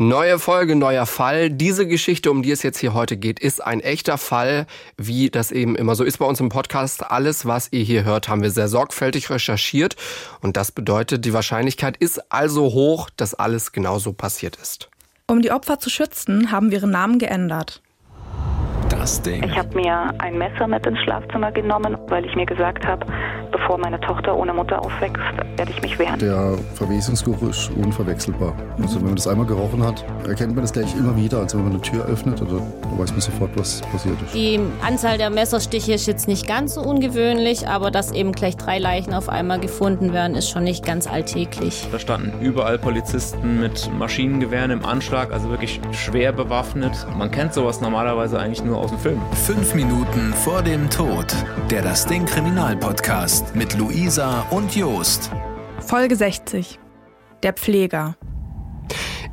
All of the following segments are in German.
Neue Folge, neuer Fall. Diese Geschichte, um die es jetzt hier heute geht, ist ein echter Fall, wie das eben immer so ist bei uns im Podcast. Alles, was ihr hier hört, haben wir sehr sorgfältig recherchiert. Und das bedeutet, die Wahrscheinlichkeit ist also hoch, dass alles genauso passiert ist. Um die Opfer zu schützen, haben wir ihren Namen geändert. Das Ding. Ich habe mir ein Messer mit ins Schlafzimmer genommen, weil ich mir gesagt habe, bevor meine Tochter ohne Mutter aufwächst, werde ich mich wehren. Der Verwesungsgeruch ist unverwechselbar. Also wenn man das einmal gerochen hat, erkennt man das gleich immer wieder. Also wenn man eine Tür öffnet, oder, dann weiß man sofort, was passiert ist. Die Anzahl der Messerstiche ist jetzt nicht ganz so ungewöhnlich, aber dass eben gleich drei Leichen auf einmal gefunden werden, ist schon nicht ganz alltäglich. Da standen überall Polizisten mit Maschinengewehren im Anschlag, also wirklich schwer bewaffnet. Man kennt sowas normalerweise eigentlich nur aus dem Film. Fünf Minuten vor dem Tod. Der Das Ding Kriminalpodcast mit Luisa und Jost. Folge 60. Der Pfleger.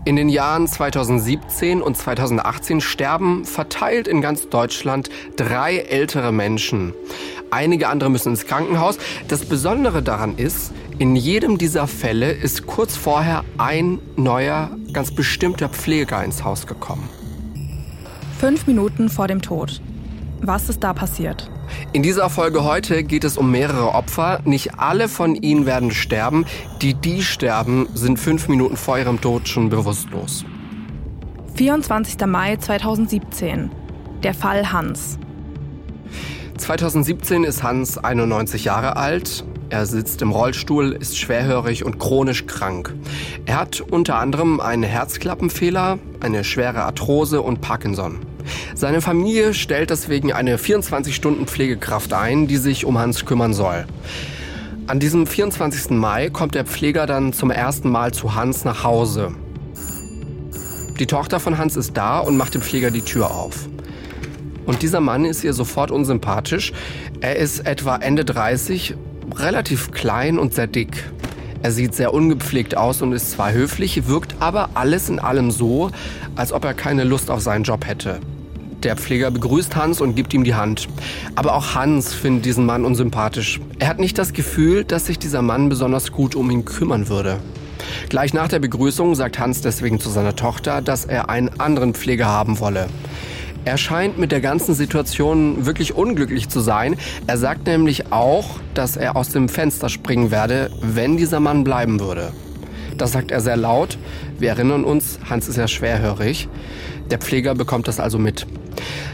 In den Jahren 2017 und 2018 sterben verteilt in ganz Deutschland drei ältere Menschen. Einige andere müssen ins Krankenhaus. Das Besondere daran ist, in jedem dieser Fälle ist kurz vorher ein neuer, ganz bestimmter Pfleger ins Haus gekommen. Fünf Minuten vor dem Tod. Was ist da passiert? In dieser Folge heute geht es um mehrere Opfer. Nicht alle von ihnen werden sterben. Die, die sterben, sind fünf Minuten vor ihrem Tod schon bewusstlos. 24. Mai 2017. Der Fall Hans. 2017 ist Hans 91 Jahre alt. Er sitzt im Rollstuhl, ist schwerhörig und chronisch krank. Er hat unter anderem einen Herzklappenfehler, eine schwere Arthrose und Parkinson. Seine Familie stellt deswegen eine 24-Stunden-Pflegekraft ein, die sich um Hans kümmern soll. An diesem 24. Mai kommt der Pfleger dann zum ersten Mal zu Hans nach Hause. Die Tochter von Hans ist da und macht dem Pfleger die Tür auf. Und dieser Mann ist ihr sofort unsympathisch. Er ist etwa Ende 30, relativ klein und sehr dick. Er sieht sehr ungepflegt aus und ist zwar höflich, wirkt aber alles in allem so, als ob er keine Lust auf seinen Job hätte. Der Pfleger begrüßt Hans und gibt ihm die Hand. Aber auch Hans findet diesen Mann unsympathisch. Er hat nicht das Gefühl, dass sich dieser Mann besonders gut um ihn kümmern würde. Gleich nach der Begrüßung sagt Hans deswegen zu seiner Tochter, dass er einen anderen Pfleger haben wolle. Er scheint mit der ganzen Situation wirklich unglücklich zu sein. Er sagt nämlich auch, dass er aus dem Fenster springen werde, wenn dieser Mann bleiben würde. Das sagt er sehr laut. Wir erinnern uns, Hans ist ja schwerhörig. Der Pfleger bekommt das also mit.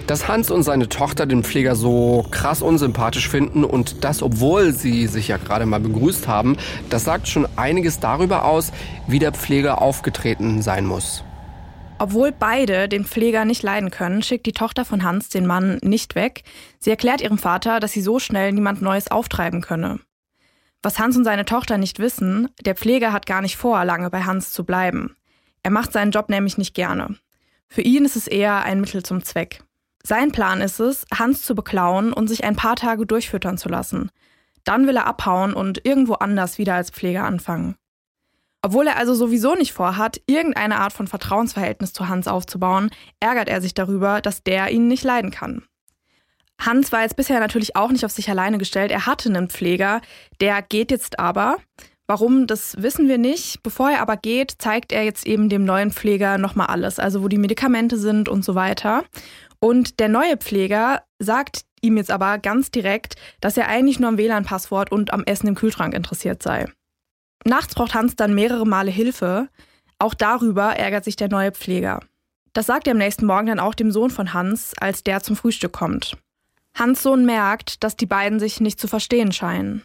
Dass Hans und seine Tochter den Pfleger so krass unsympathisch finden und das, obwohl sie sich ja gerade mal begrüßt haben, das sagt schon einiges darüber aus, wie der Pfleger aufgetreten sein muss. Obwohl beide den Pfleger nicht leiden können, schickt die Tochter von Hans den Mann nicht weg. Sie erklärt ihrem Vater, dass sie so schnell niemand Neues auftreiben könne. Was Hans und seine Tochter nicht wissen, der Pfleger hat gar nicht vor, lange bei Hans zu bleiben. Er macht seinen Job nämlich nicht gerne. Für ihn ist es eher ein Mittel zum Zweck. Sein Plan ist es, Hans zu beklauen und sich ein paar Tage durchfüttern zu lassen. Dann will er abhauen und irgendwo anders wieder als Pfleger anfangen. Obwohl er also sowieso nicht vorhat, irgendeine Art von Vertrauensverhältnis zu Hans aufzubauen, ärgert er sich darüber, dass der ihn nicht leiden kann. Hans war jetzt bisher natürlich auch nicht auf sich alleine gestellt. Er hatte einen Pfleger, der geht jetzt aber. Warum, das wissen wir nicht. Bevor er aber geht, zeigt er jetzt eben dem neuen Pfleger nochmal alles, also wo die Medikamente sind und so weiter. Und der neue Pfleger sagt ihm jetzt aber ganz direkt, dass er eigentlich nur am WLAN-Passwort und am Essen im Kühlschrank interessiert sei. Nachts braucht Hans dann mehrere Male Hilfe. Auch darüber ärgert sich der neue Pfleger. Das sagt er am nächsten Morgen dann auch dem Sohn von Hans, als der zum Frühstück kommt. Hans Sohn merkt, dass die beiden sich nicht zu verstehen scheinen.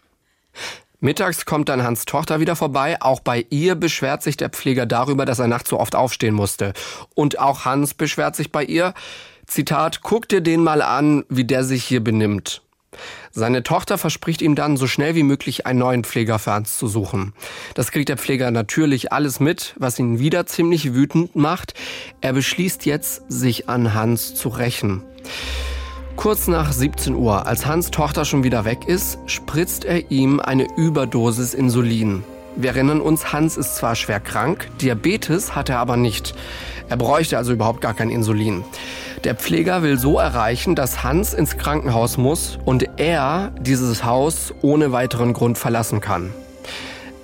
Mittags kommt dann Hans Tochter wieder vorbei. Auch bei ihr beschwert sich der Pfleger darüber, dass er nachts so oft aufstehen musste. Und auch Hans beschwert sich bei ihr. Zitat, guck dir den mal an, wie der sich hier benimmt. Seine Tochter verspricht ihm dann, so schnell wie möglich einen neuen Pfleger für Hans zu suchen. Das kriegt der Pfleger natürlich alles mit, was ihn wieder ziemlich wütend macht. Er beschließt jetzt, sich an Hans zu rächen. Kurz nach 17 Uhr, als Hans Tochter schon wieder weg ist, spritzt er ihm eine Überdosis Insulin. Wir erinnern uns, Hans ist zwar schwer krank, Diabetes hat er aber nicht. Er bräuchte also überhaupt gar kein Insulin. Der Pfleger will so erreichen, dass Hans ins Krankenhaus muss und er dieses Haus ohne weiteren Grund verlassen kann.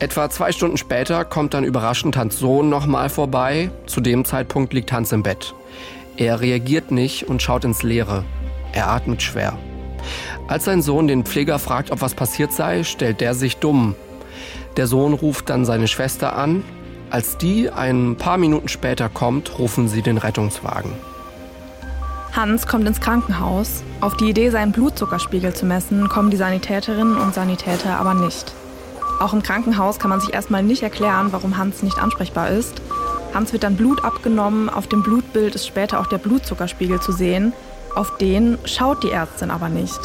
Etwa zwei Stunden später kommt dann überraschend Hans Sohn nochmal vorbei. Zu dem Zeitpunkt liegt Hans im Bett. Er reagiert nicht und schaut ins Leere. Er atmet schwer. Als sein Sohn den Pfleger fragt, ob was passiert sei, stellt der sich dumm. Der Sohn ruft dann seine Schwester an. Als die ein paar Minuten später kommt, rufen sie den Rettungswagen. Hans kommt ins Krankenhaus. Auf die Idee, seinen Blutzuckerspiegel zu messen, kommen die Sanitäterinnen und Sanitäter aber nicht. Auch im Krankenhaus kann man sich erstmal nicht erklären, warum Hans nicht ansprechbar ist. Hans wird dann Blut abgenommen, auf dem Blutbild ist später auch der Blutzuckerspiegel zu sehen. Auf den schaut die Ärztin aber nicht.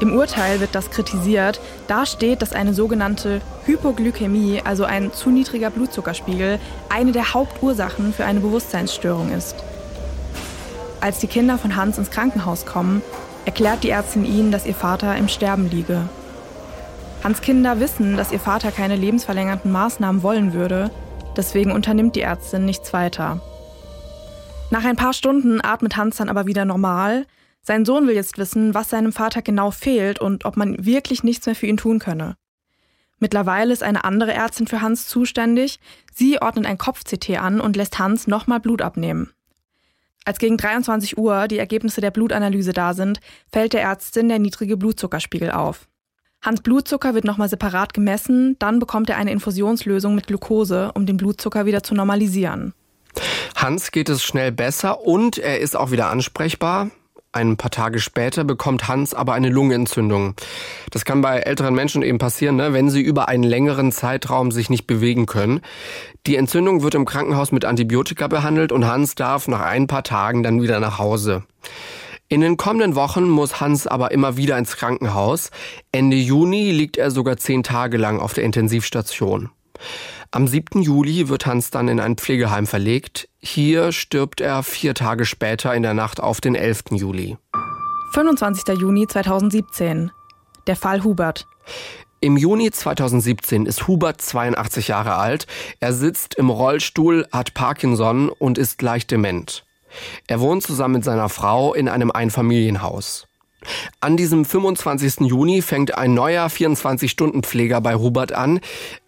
Im Urteil wird das kritisiert. Da steht, dass eine sogenannte Hypoglykämie, also ein zu niedriger Blutzuckerspiegel, eine der Hauptursachen für eine Bewusstseinsstörung ist. Als die Kinder von Hans ins Krankenhaus kommen, erklärt die Ärztin ihnen, dass ihr Vater im Sterben liege. Hans Kinder wissen, dass ihr Vater keine lebensverlängernden Maßnahmen wollen würde, deswegen unternimmt die Ärztin nichts weiter. Nach ein paar Stunden atmet Hans dann aber wieder normal. Sein Sohn will jetzt wissen, was seinem Vater genau fehlt und ob man wirklich nichts mehr für ihn tun könne. Mittlerweile ist eine andere Ärztin für Hans zuständig. Sie ordnet ein Kopf-CT an und lässt Hans nochmal Blut abnehmen. Als gegen 23 Uhr die Ergebnisse der Blutanalyse da sind, fällt der Ärztin der niedrige Blutzuckerspiegel auf. Hans Blutzucker wird nochmal separat gemessen, dann bekommt er eine Infusionslösung mit Glucose, um den Blutzucker wieder zu normalisieren. Hans geht es schnell besser und er ist auch wieder ansprechbar. Ein paar Tage später bekommt Hans aber eine Lungenentzündung. Das kann bei älteren Menschen eben passieren, ne, wenn sie über einen längeren Zeitraum sich nicht bewegen können. Die Entzündung wird im Krankenhaus mit Antibiotika behandelt und Hans darf nach ein paar Tagen dann wieder nach Hause. In den kommenden Wochen muss Hans aber immer wieder ins Krankenhaus. Ende Juni liegt er sogar zehn Tage lang auf der Intensivstation. Am 7. Juli wird Hans dann in ein Pflegeheim verlegt. Hier stirbt er vier Tage später in der Nacht auf den 11. Juli. 25. Juni 2017. Der Fall Hubert. Im Juni 2017 ist Hubert 82 Jahre alt. Er sitzt im Rollstuhl, hat Parkinson und ist leicht dement. Er wohnt zusammen mit seiner Frau in einem Einfamilienhaus. An diesem 25. Juni fängt ein neuer 24-Stunden-Pfleger bei Hubert an.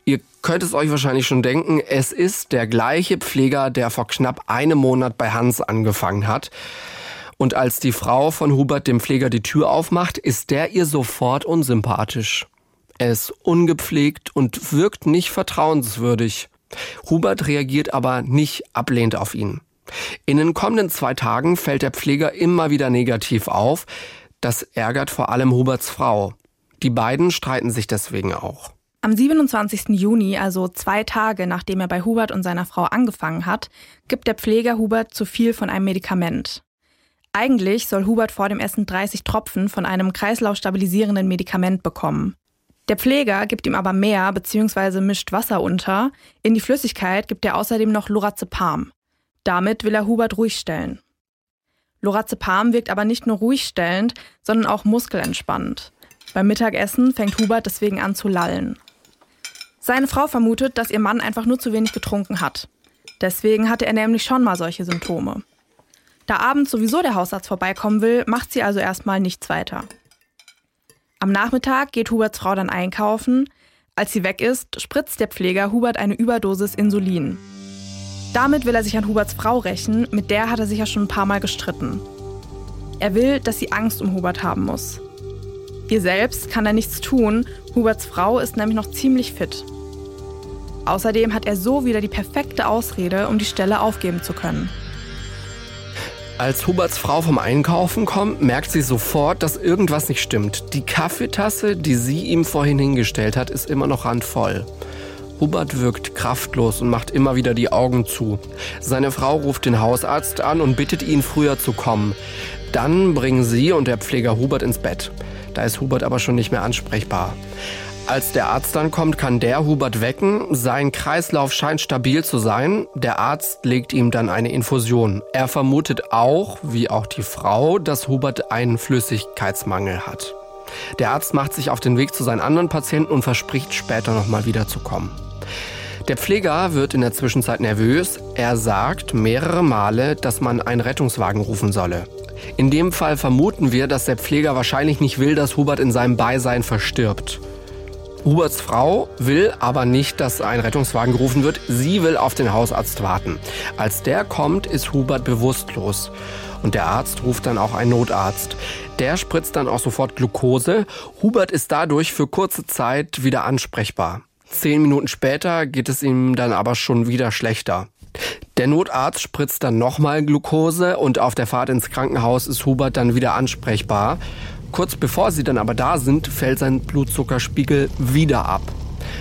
Ihr könnt es euch wahrscheinlich schon denken, es ist der gleiche Pfleger, der vor knapp einem Monat bei Hans angefangen hat. Und als die Frau von Hubert dem Pfleger die Tür aufmacht, ist der ihr sofort unsympathisch. Er ist ungepflegt und wirkt nicht vertrauenswürdig. Hubert reagiert aber nicht ablehnend auf ihn. In den kommenden zwei Tagen fällt der Pfleger immer wieder negativ auf. Das ärgert vor allem Huberts Frau. Die beiden streiten sich deswegen auch. Am 27. Juni, also zwei Tage nachdem er bei Hubert und seiner Frau angefangen hat, gibt der Pfleger Hubert zu viel von einem Medikament. Eigentlich soll Hubert vor dem Essen 30 Tropfen von einem kreislaufstabilisierenden Medikament bekommen. Der Pfleger gibt ihm aber mehr bzw. mischt Wasser unter. In die Flüssigkeit gibt er außerdem noch Lorazepam. Damit will er Hubert ruhig stellen. Lorazepam wirkt aber nicht nur ruhig stellend, sondern auch muskelentspannend. Beim Mittagessen fängt Hubert deswegen an zu lallen. Seine Frau vermutet, dass ihr Mann einfach nur zu wenig getrunken hat. Deswegen hatte er nämlich schon mal solche Symptome. Da abends sowieso der Hausarzt vorbeikommen will, macht sie also erstmal nichts weiter. Am Nachmittag geht Huberts Frau dann einkaufen. Als sie weg ist, spritzt der Pfleger Hubert eine Überdosis Insulin. Damit will er sich an Huberts Frau rächen, mit der hat er sich ja schon ein paar Mal gestritten. Er will, dass sie Angst um Hubert haben muss. Ihr selbst kann er nichts tun, Huberts Frau ist nämlich noch ziemlich fit. Außerdem hat er so wieder die perfekte Ausrede, um die Stelle aufgeben zu können. Als Huberts Frau vom Einkaufen kommt, merkt sie sofort, dass irgendwas nicht stimmt. Die Kaffeetasse, die sie ihm vorhin hingestellt hat, ist immer noch randvoll. Hubert wirkt kraftlos und macht immer wieder die Augen zu. Seine Frau ruft den Hausarzt an und bittet ihn, früher zu kommen. Dann bringen sie und der Pfleger Hubert ins Bett. Da ist Hubert aber schon nicht mehr ansprechbar. Als der Arzt dann kommt, kann der Hubert wecken. Sein Kreislauf scheint stabil zu sein. Der Arzt legt ihm dann eine Infusion. Er vermutet auch, wie auch die Frau, dass Hubert einen Flüssigkeitsmangel hat. Der Arzt macht sich auf den Weg zu seinen anderen Patienten und verspricht später nochmal wiederzukommen. Der Pfleger wird in der Zwischenzeit nervös. Er sagt mehrere Male, dass man einen Rettungswagen rufen solle. In dem Fall vermuten wir, dass der Pfleger wahrscheinlich nicht will, dass Hubert in seinem Beisein verstirbt. Huberts Frau will aber nicht, dass ein Rettungswagen gerufen wird. Sie will auf den Hausarzt warten. Als der kommt, ist Hubert bewusstlos. Und der Arzt ruft dann auch einen Notarzt. Der spritzt dann auch sofort Glucose. Hubert ist dadurch für kurze Zeit wieder ansprechbar. Zehn Minuten später geht es ihm dann aber schon wieder schlechter. Der Notarzt spritzt dann nochmal Glucose und auf der Fahrt ins Krankenhaus ist Hubert dann wieder ansprechbar. Kurz bevor sie dann aber da sind, fällt sein Blutzuckerspiegel wieder ab.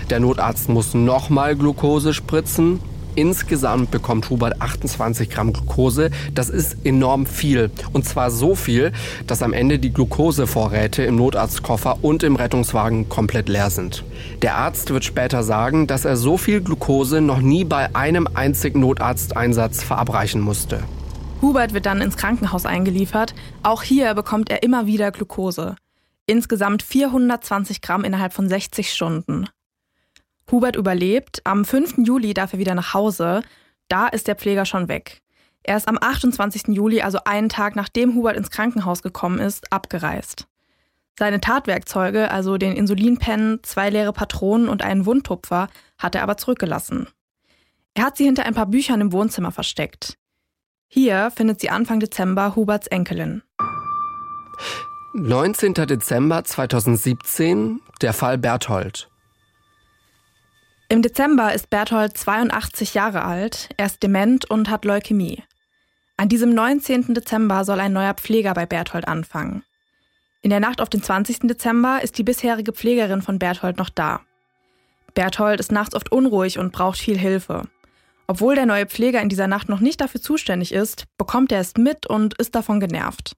Der Notarzt muss nochmal Glucose spritzen Insgesamt bekommt Hubert 28 Gramm Glucose. Das ist enorm viel. Und zwar so viel, dass am Ende die Glukosevorräte im Notarztkoffer und im Rettungswagen komplett leer sind. Der Arzt wird später sagen, dass er so viel Glucose noch nie bei einem einzigen Notarzteinsatz verabreichen musste. Hubert wird dann ins Krankenhaus eingeliefert. Auch hier bekommt er immer wieder Glucose. Insgesamt 420 Gramm innerhalb von 60 Stunden. Hubert überlebt. Am 5. Juli darf er wieder nach Hause. Da ist der Pfleger schon weg. Er ist am 28. Juli, also einen Tag nachdem Hubert ins Krankenhaus gekommen ist, abgereist. Seine Tatwerkzeuge, also den Insulinpen, zwei leere Patronen und einen Wundtupfer, hat er aber zurückgelassen. Er hat sie hinter ein paar Büchern im Wohnzimmer versteckt. Hier findet sie Anfang Dezember Huberts Enkelin. 19. Dezember 2017, der Fall Berthold. Im Dezember ist Berthold 82 Jahre alt, er ist dement und hat Leukämie. An diesem 19. Dezember soll ein neuer Pfleger bei Berthold anfangen. In der Nacht auf den 20. Dezember ist die bisherige Pflegerin von Berthold noch da. Berthold ist nachts oft unruhig und braucht viel Hilfe. Obwohl der neue Pfleger in dieser Nacht noch nicht dafür zuständig ist, bekommt er es mit und ist davon genervt.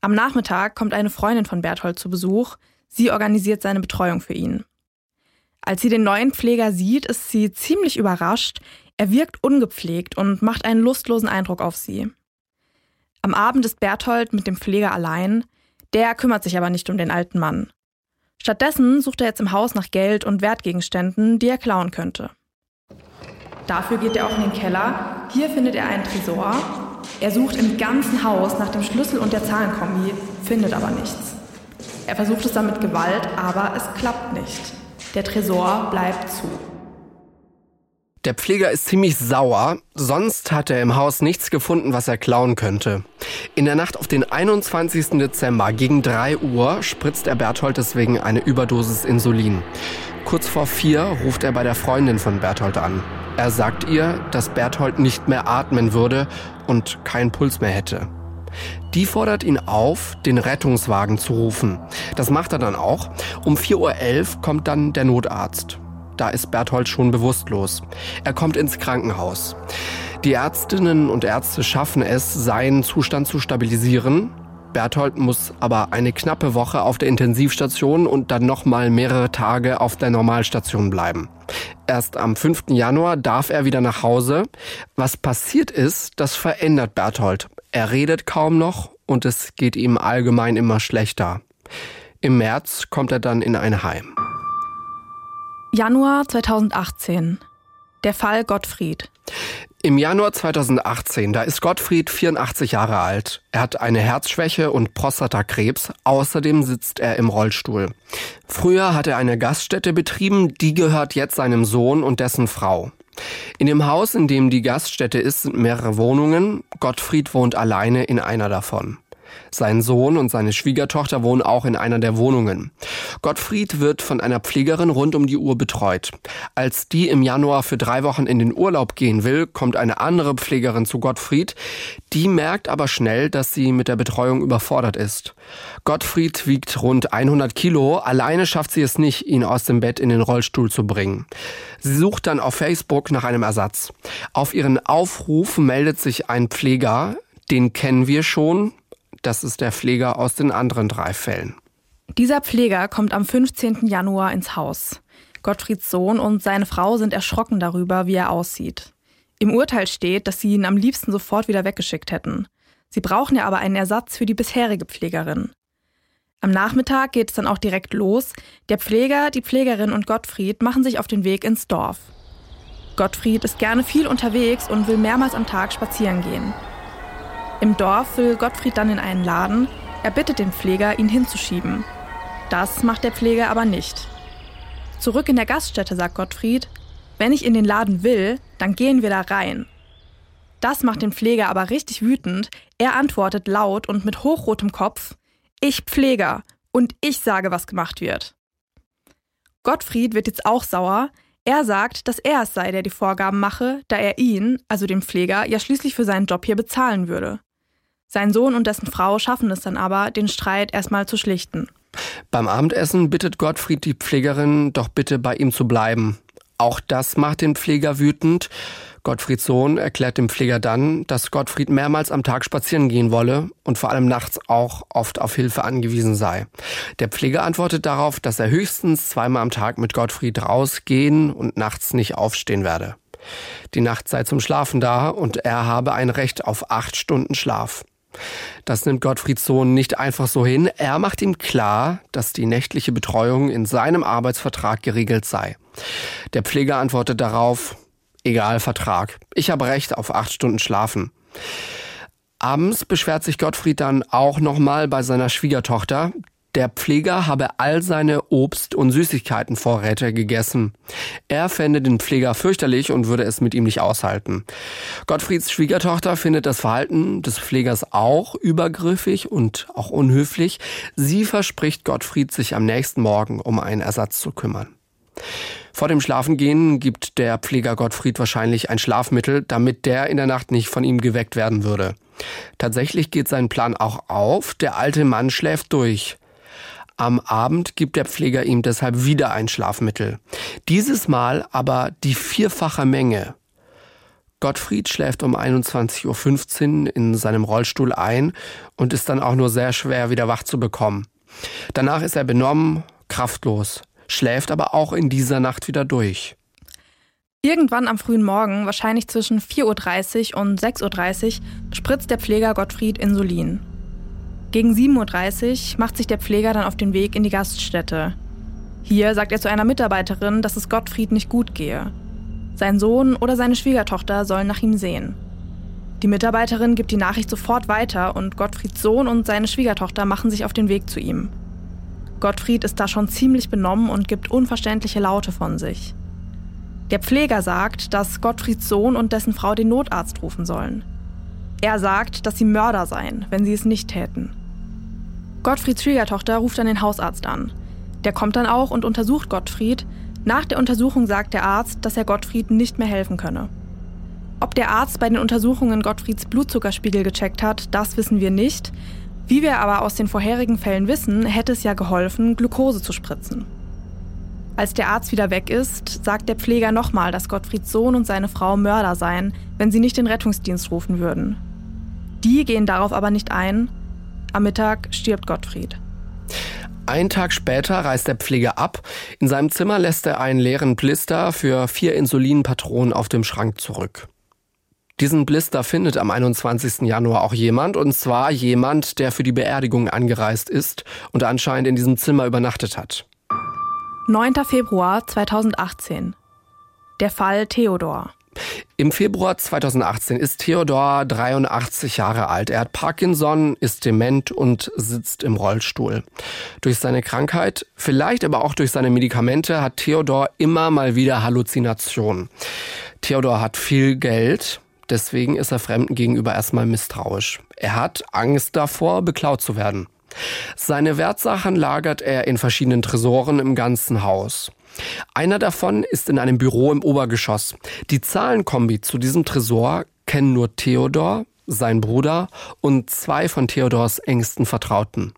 Am Nachmittag kommt eine Freundin von Berthold zu Besuch. Sie organisiert seine Betreuung für ihn. Als sie den neuen Pfleger sieht, ist sie ziemlich überrascht. Er wirkt ungepflegt und macht einen lustlosen Eindruck auf sie. Am Abend ist Berthold mit dem Pfleger allein. Der kümmert sich aber nicht um den alten Mann. Stattdessen sucht er jetzt im Haus nach Geld und Wertgegenständen, die er klauen könnte. Dafür geht er auch in den Keller. Hier findet er einen Tresor. Er sucht im ganzen Haus nach dem Schlüssel und der Zahlenkombi, findet aber nichts. Er versucht es dann mit Gewalt, aber es klappt nicht. Der Tresor bleibt zu. Der Pfleger ist ziemlich sauer, sonst hat er im Haus nichts gefunden, was er klauen könnte. In der Nacht auf den 21. Dezember gegen 3 Uhr spritzt er Berthold deswegen eine Überdosis Insulin. Kurz vor vier ruft er bei der Freundin von Berthold an. Er sagt ihr, dass Berthold nicht mehr atmen würde und keinen Puls mehr hätte. Die fordert ihn auf, den Rettungswagen zu rufen. Das macht er dann auch. Um 4.11 Uhr kommt dann der Notarzt. Da ist Berthold schon bewusstlos. Er kommt ins Krankenhaus. Die Ärztinnen und Ärzte schaffen es, seinen Zustand zu stabilisieren. Berthold muss aber eine knappe Woche auf der Intensivstation und dann nochmal mehrere Tage auf der Normalstation bleiben. Erst am 5. Januar darf er wieder nach Hause. Was passiert ist, das verändert Berthold. Er redet kaum noch und es geht ihm allgemein immer schlechter. Im März kommt er dann in ein Heim. Januar 2018. Der Fall Gottfried. Im Januar 2018, da ist Gottfried 84 Jahre alt. Er hat eine Herzschwäche und Prostatakrebs. Außerdem sitzt er im Rollstuhl. Früher hat er eine Gaststätte betrieben, die gehört jetzt seinem Sohn und dessen Frau. In dem Haus, in dem die Gaststätte ist, sind mehrere Wohnungen. Gottfried wohnt alleine in einer davon. Sein Sohn und seine Schwiegertochter wohnen auch in einer der Wohnungen. Gottfried wird von einer Pflegerin rund um die Uhr betreut. Als die im Januar für drei Wochen in den Urlaub gehen will, kommt eine andere Pflegerin zu Gottfried. Die merkt aber schnell, dass sie mit der Betreuung überfordert ist. Gottfried wiegt rund 100 Kilo. Alleine schafft sie es nicht, ihn aus dem Bett in den Rollstuhl zu bringen. Sie sucht dann auf Facebook nach einem Ersatz. Auf ihren Aufruf meldet sich ein Pfleger. Den kennen wir schon. Das ist der Pfleger aus den anderen drei Fällen. Dieser Pfleger kommt am 15. Januar ins Haus. Gottfrieds Sohn und seine Frau sind erschrocken darüber, wie er aussieht. Im Urteil steht, dass sie ihn am liebsten sofort wieder weggeschickt hätten. Sie brauchen ja aber einen Ersatz für die bisherige Pflegerin. Am Nachmittag geht es dann auch direkt los. Der Pfleger, die Pflegerin und Gottfried machen sich auf den Weg ins Dorf. Gottfried ist gerne viel unterwegs und will mehrmals am Tag spazieren gehen. Im Dorf will Gottfried dann in einen Laden. Er bittet den Pfleger, ihn hinzuschieben. Das macht der Pfleger aber nicht. Zurück in der Gaststätte sagt Gottfried, wenn ich in den Laden will, dann gehen wir da rein. Das macht den Pfleger aber richtig wütend. Er antwortet laut und mit hochrotem Kopf, ich Pfleger und ich sage, was gemacht wird. Gottfried wird jetzt auch sauer. Er sagt, dass er es sei, der die Vorgaben mache, da er ihn, also den Pfleger, ja schließlich für seinen Job hier bezahlen würde. Sein Sohn und dessen Frau schaffen es dann aber, den Streit erstmal zu schlichten. Beim Abendessen bittet Gottfried die Pflegerin, doch bitte bei ihm zu bleiben. Auch das macht den Pfleger wütend. Gottfrieds Sohn erklärt dem Pfleger dann, dass Gottfried mehrmals am Tag spazieren gehen wolle und vor allem nachts auch oft auf Hilfe angewiesen sei. Der Pfleger antwortet darauf, dass er höchstens zweimal am Tag mit Gottfried rausgehen und nachts nicht aufstehen werde. Die Nacht sei zum Schlafen da und er habe ein Recht auf acht Stunden Schlaf. Das nimmt Gottfrieds Sohn nicht einfach so hin. Er macht ihm klar, dass die nächtliche Betreuung in seinem Arbeitsvertrag geregelt sei. Der Pfleger antwortet darauf, egal Vertrag. Ich habe Recht auf acht Stunden Schlafen. Abends beschwert sich Gottfried dann auch nochmal bei seiner Schwiegertochter. Der Pfleger habe all seine Obst- und Süßigkeitenvorräte gegessen. Er fände den Pfleger fürchterlich und würde es mit ihm nicht aushalten. Gottfrieds Schwiegertochter findet das Verhalten des Pflegers auch übergriffig und auch unhöflich. Sie verspricht Gottfried, sich am nächsten Morgen um einen Ersatz zu kümmern. Vor dem Schlafengehen gibt der Pfleger Gottfried wahrscheinlich ein Schlafmittel, damit der in der Nacht nicht von ihm geweckt werden würde. Tatsächlich geht sein Plan auch auf. Der alte Mann schläft durch. Am Abend gibt der Pfleger ihm deshalb wieder ein Schlafmittel. Dieses Mal aber die vierfache Menge. Gottfried schläft um 21.15 Uhr in seinem Rollstuhl ein und ist dann auch nur sehr schwer wieder wach zu bekommen. Danach ist er benommen, kraftlos, schläft aber auch in dieser Nacht wieder durch. Irgendwann am frühen Morgen, wahrscheinlich zwischen 4.30 Uhr und 6.30 Uhr, spritzt der Pfleger Gottfried Insulin. Gegen 7.30 Uhr macht sich der Pfleger dann auf den Weg in die Gaststätte. Hier sagt er zu einer Mitarbeiterin, dass es Gottfried nicht gut gehe. Sein Sohn oder seine Schwiegertochter sollen nach ihm sehen. Die Mitarbeiterin gibt die Nachricht sofort weiter und Gottfrieds Sohn und seine Schwiegertochter machen sich auf den Weg zu ihm. Gottfried ist da schon ziemlich benommen und gibt unverständliche Laute von sich. Der Pfleger sagt, dass Gottfrieds Sohn und dessen Frau den Notarzt rufen sollen. Er sagt, dass sie Mörder seien, wenn sie es nicht täten. Gottfrieds Schwiegertochter ruft dann den Hausarzt an. Der kommt dann auch und untersucht Gottfried. Nach der Untersuchung sagt der Arzt, dass er Gottfried nicht mehr helfen könne. Ob der Arzt bei den Untersuchungen Gottfrieds Blutzuckerspiegel gecheckt hat, das wissen wir nicht. Wie wir aber aus den vorherigen Fällen wissen, hätte es ja geholfen, Glucose zu spritzen. Als der Arzt wieder weg ist, sagt der Pfleger nochmal, dass Gottfrieds Sohn und seine Frau Mörder seien, wenn sie nicht den Rettungsdienst rufen würden. Die gehen darauf aber nicht ein, am Mittag stirbt Gottfried. Ein Tag später reist der Pfleger ab. In seinem Zimmer lässt er einen leeren Blister für vier Insulinpatronen auf dem Schrank zurück. Diesen Blister findet am 21. Januar auch jemand, und zwar jemand, der für die Beerdigung angereist ist und anscheinend in diesem Zimmer übernachtet hat. 9. Februar 2018. Der Fall Theodor. Im Februar 2018 ist Theodor 83 Jahre alt. Er hat Parkinson, ist dement und sitzt im Rollstuhl. Durch seine Krankheit, vielleicht aber auch durch seine Medikamente, hat Theodor immer mal wieder Halluzinationen. Theodor hat viel Geld, deswegen ist er Fremden gegenüber erstmal misstrauisch. Er hat Angst davor, beklaut zu werden. Seine Wertsachen lagert er in verschiedenen Tresoren im ganzen Haus. Einer davon ist in einem Büro im Obergeschoss. Die Zahlenkombi zu diesem Tresor kennen nur Theodor, sein Bruder und zwei von Theodors engsten Vertrauten.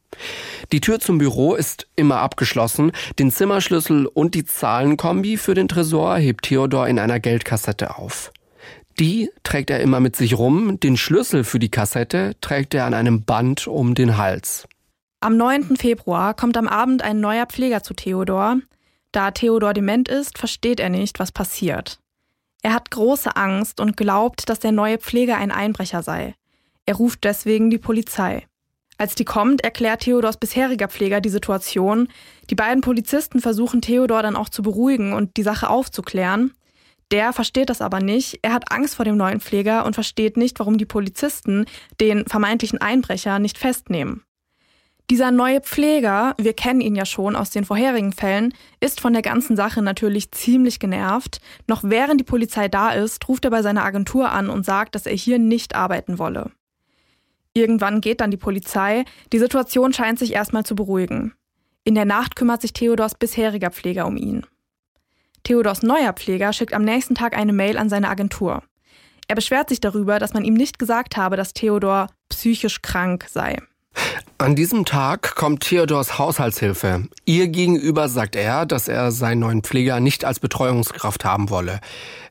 Die Tür zum Büro ist immer abgeschlossen. Den Zimmerschlüssel und die Zahlenkombi für den Tresor hebt Theodor in einer Geldkassette auf. Die trägt er immer mit sich rum, den Schlüssel für die Kassette trägt er an einem Band um den Hals. Am 9. Februar kommt am Abend ein neuer Pfleger zu Theodor. Da Theodor dement ist, versteht er nicht, was passiert. Er hat große Angst und glaubt, dass der neue Pfleger ein Einbrecher sei. Er ruft deswegen die Polizei. Als die kommt, erklärt Theodors bisheriger Pfleger die Situation. Die beiden Polizisten versuchen Theodor dann auch zu beruhigen und die Sache aufzuklären. Der versteht das aber nicht. Er hat Angst vor dem neuen Pfleger und versteht nicht, warum die Polizisten den vermeintlichen Einbrecher nicht festnehmen. Dieser neue Pfleger, wir kennen ihn ja schon aus den vorherigen Fällen, ist von der ganzen Sache natürlich ziemlich genervt. Noch während die Polizei da ist, ruft er bei seiner Agentur an und sagt, dass er hier nicht arbeiten wolle. Irgendwann geht dann die Polizei, die Situation scheint sich erstmal zu beruhigen. In der Nacht kümmert sich Theodors bisheriger Pfleger um ihn. Theodors neuer Pfleger schickt am nächsten Tag eine Mail an seine Agentur. Er beschwert sich darüber, dass man ihm nicht gesagt habe, dass Theodor psychisch krank sei. An diesem Tag kommt Theodors Haushaltshilfe. Ihr gegenüber sagt er, dass er seinen neuen Pfleger nicht als Betreuungskraft haben wolle.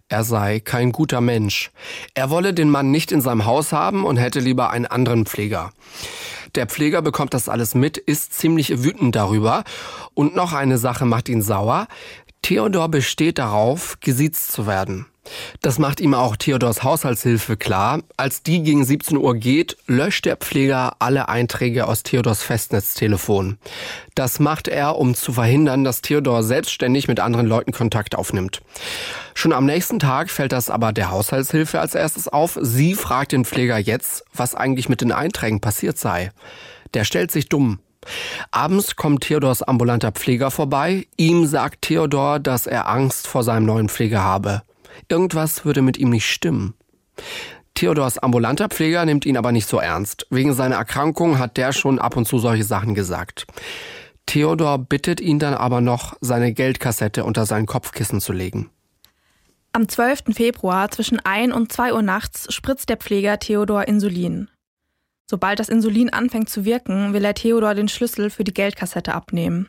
Er sei kein guter Mensch. Er wolle den Mann nicht in seinem Haus haben und hätte lieber einen anderen Pfleger. Der Pfleger bekommt das alles mit, ist ziemlich wütend darüber. Und noch eine Sache macht ihn sauer. Theodor besteht darauf, gesiezt zu werden. Das macht ihm auch Theodors Haushaltshilfe klar. Als die gegen 17 Uhr geht, löscht der Pfleger alle Einträge aus Theodors Festnetztelefon. Das macht er, um zu verhindern, dass Theodor selbstständig mit anderen Leuten Kontakt aufnimmt. Schon am nächsten Tag fällt das aber der Haushaltshilfe als erstes auf. Sie fragt den Pfleger jetzt, was eigentlich mit den Einträgen passiert sei. Der stellt sich dumm. Abends kommt Theodors ambulanter Pfleger vorbei. Ihm sagt Theodor, dass er Angst vor seinem neuen Pfleger habe. Irgendwas würde mit ihm nicht stimmen. Theodors ambulanter Pfleger nimmt ihn aber nicht so ernst. Wegen seiner Erkrankung hat der schon ab und zu solche Sachen gesagt. Theodor bittet ihn dann aber noch, seine Geldkassette unter sein Kopfkissen zu legen. Am 12. Februar zwischen 1 und 2 Uhr nachts spritzt der Pfleger Theodor Insulin. Sobald das Insulin anfängt zu wirken, will er Theodor den Schlüssel für die Geldkassette abnehmen.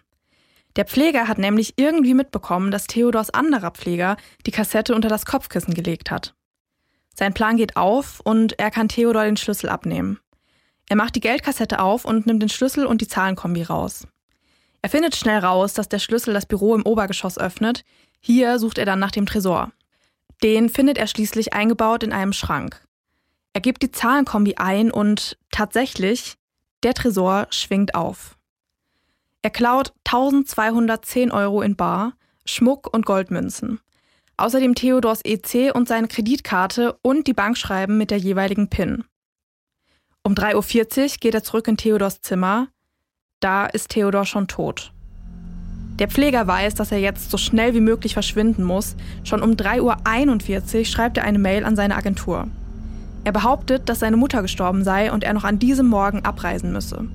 Der Pfleger hat nämlich irgendwie mitbekommen, dass Theodors anderer Pfleger die Kassette unter das Kopfkissen gelegt hat. Sein Plan geht auf und er kann Theodor den Schlüssel abnehmen. Er macht die Geldkassette auf und nimmt den Schlüssel und die Zahlenkombi raus. Er findet schnell raus, dass der Schlüssel das Büro im Obergeschoss öffnet. Hier sucht er dann nach dem Tresor. Den findet er schließlich eingebaut in einem Schrank. Er gibt die Zahlenkombi ein und tatsächlich, der Tresor schwingt auf. Er klaut 1210 Euro in Bar, Schmuck und Goldmünzen. Außerdem Theodors EC und seine Kreditkarte und die Bankschreiben mit der jeweiligen PIN. Um 3.40 Uhr geht er zurück in Theodors Zimmer. Da ist Theodor schon tot. Der Pfleger weiß, dass er jetzt so schnell wie möglich verschwinden muss. Schon um 3.41 Uhr schreibt er eine Mail an seine Agentur. Er behauptet, dass seine Mutter gestorben sei und er noch an diesem Morgen abreisen müsse.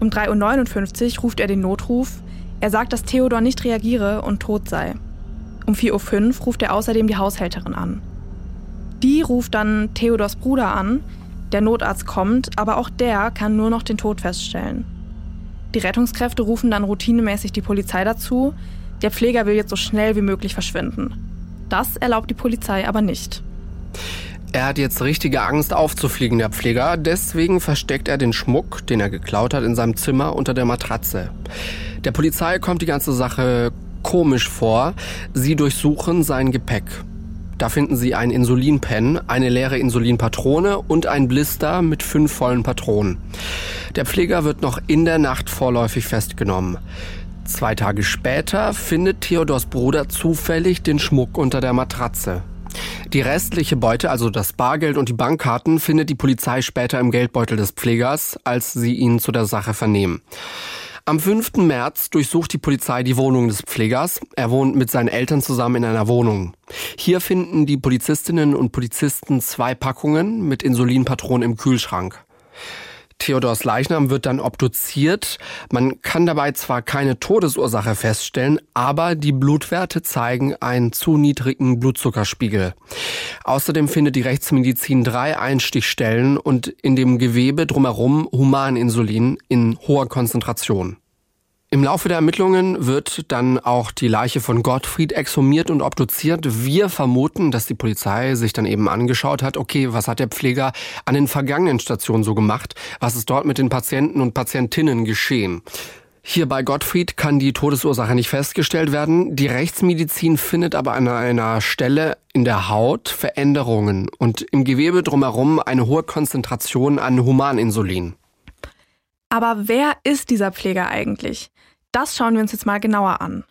Um 3.59 Uhr ruft er den Notruf. Er sagt, dass Theodor nicht reagiere und tot sei. Um 4.05 Uhr ruft er außerdem die Haushälterin an. Die ruft dann Theodors Bruder an. Der Notarzt kommt, aber auch der kann nur noch den Tod feststellen. Die Rettungskräfte rufen dann routinemäßig die Polizei dazu. Der Pfleger will jetzt so schnell wie möglich verschwinden. Das erlaubt die Polizei aber nicht. Er hat jetzt richtige Angst aufzufliegen, der Pfleger. Deswegen versteckt er den Schmuck, den er geklaut hat, in seinem Zimmer unter der Matratze. Der Polizei kommt die ganze Sache komisch vor. Sie durchsuchen sein Gepäck. Da finden sie ein Insulinpen, eine leere Insulinpatrone und ein Blister mit fünf vollen Patronen. Der Pfleger wird noch in der Nacht vorläufig festgenommen. Zwei Tage später findet Theodors Bruder zufällig den Schmuck unter der Matratze. Die restliche Beute, also das Bargeld und die Bankkarten, findet die Polizei später im Geldbeutel des Pflegers, als sie ihn zu der Sache vernehmen. Am 5. März durchsucht die Polizei die Wohnung des Pflegers. Er wohnt mit seinen Eltern zusammen in einer Wohnung. Hier finden die Polizistinnen und Polizisten zwei Packungen mit Insulinpatronen im Kühlschrank. Theodors Leichnam wird dann obduziert. Man kann dabei zwar keine Todesursache feststellen, aber die Blutwerte zeigen einen zu niedrigen Blutzuckerspiegel. Außerdem findet die Rechtsmedizin drei Einstichstellen und in dem Gewebe drumherum Humaninsulin in hoher Konzentration. Im Laufe der Ermittlungen wird dann auch die Leiche von Gottfried exhumiert und obduziert. Wir vermuten, dass die Polizei sich dann eben angeschaut hat, okay, was hat der Pfleger an den vergangenen Stationen so gemacht? Was ist dort mit den Patienten und Patientinnen geschehen? Hier bei Gottfried kann die Todesursache nicht festgestellt werden. Die Rechtsmedizin findet aber an einer Stelle in der Haut Veränderungen und im Gewebe drumherum eine hohe Konzentration an Humaninsulin. Aber wer ist dieser Pfleger eigentlich? Das schauen wir uns jetzt mal genauer an.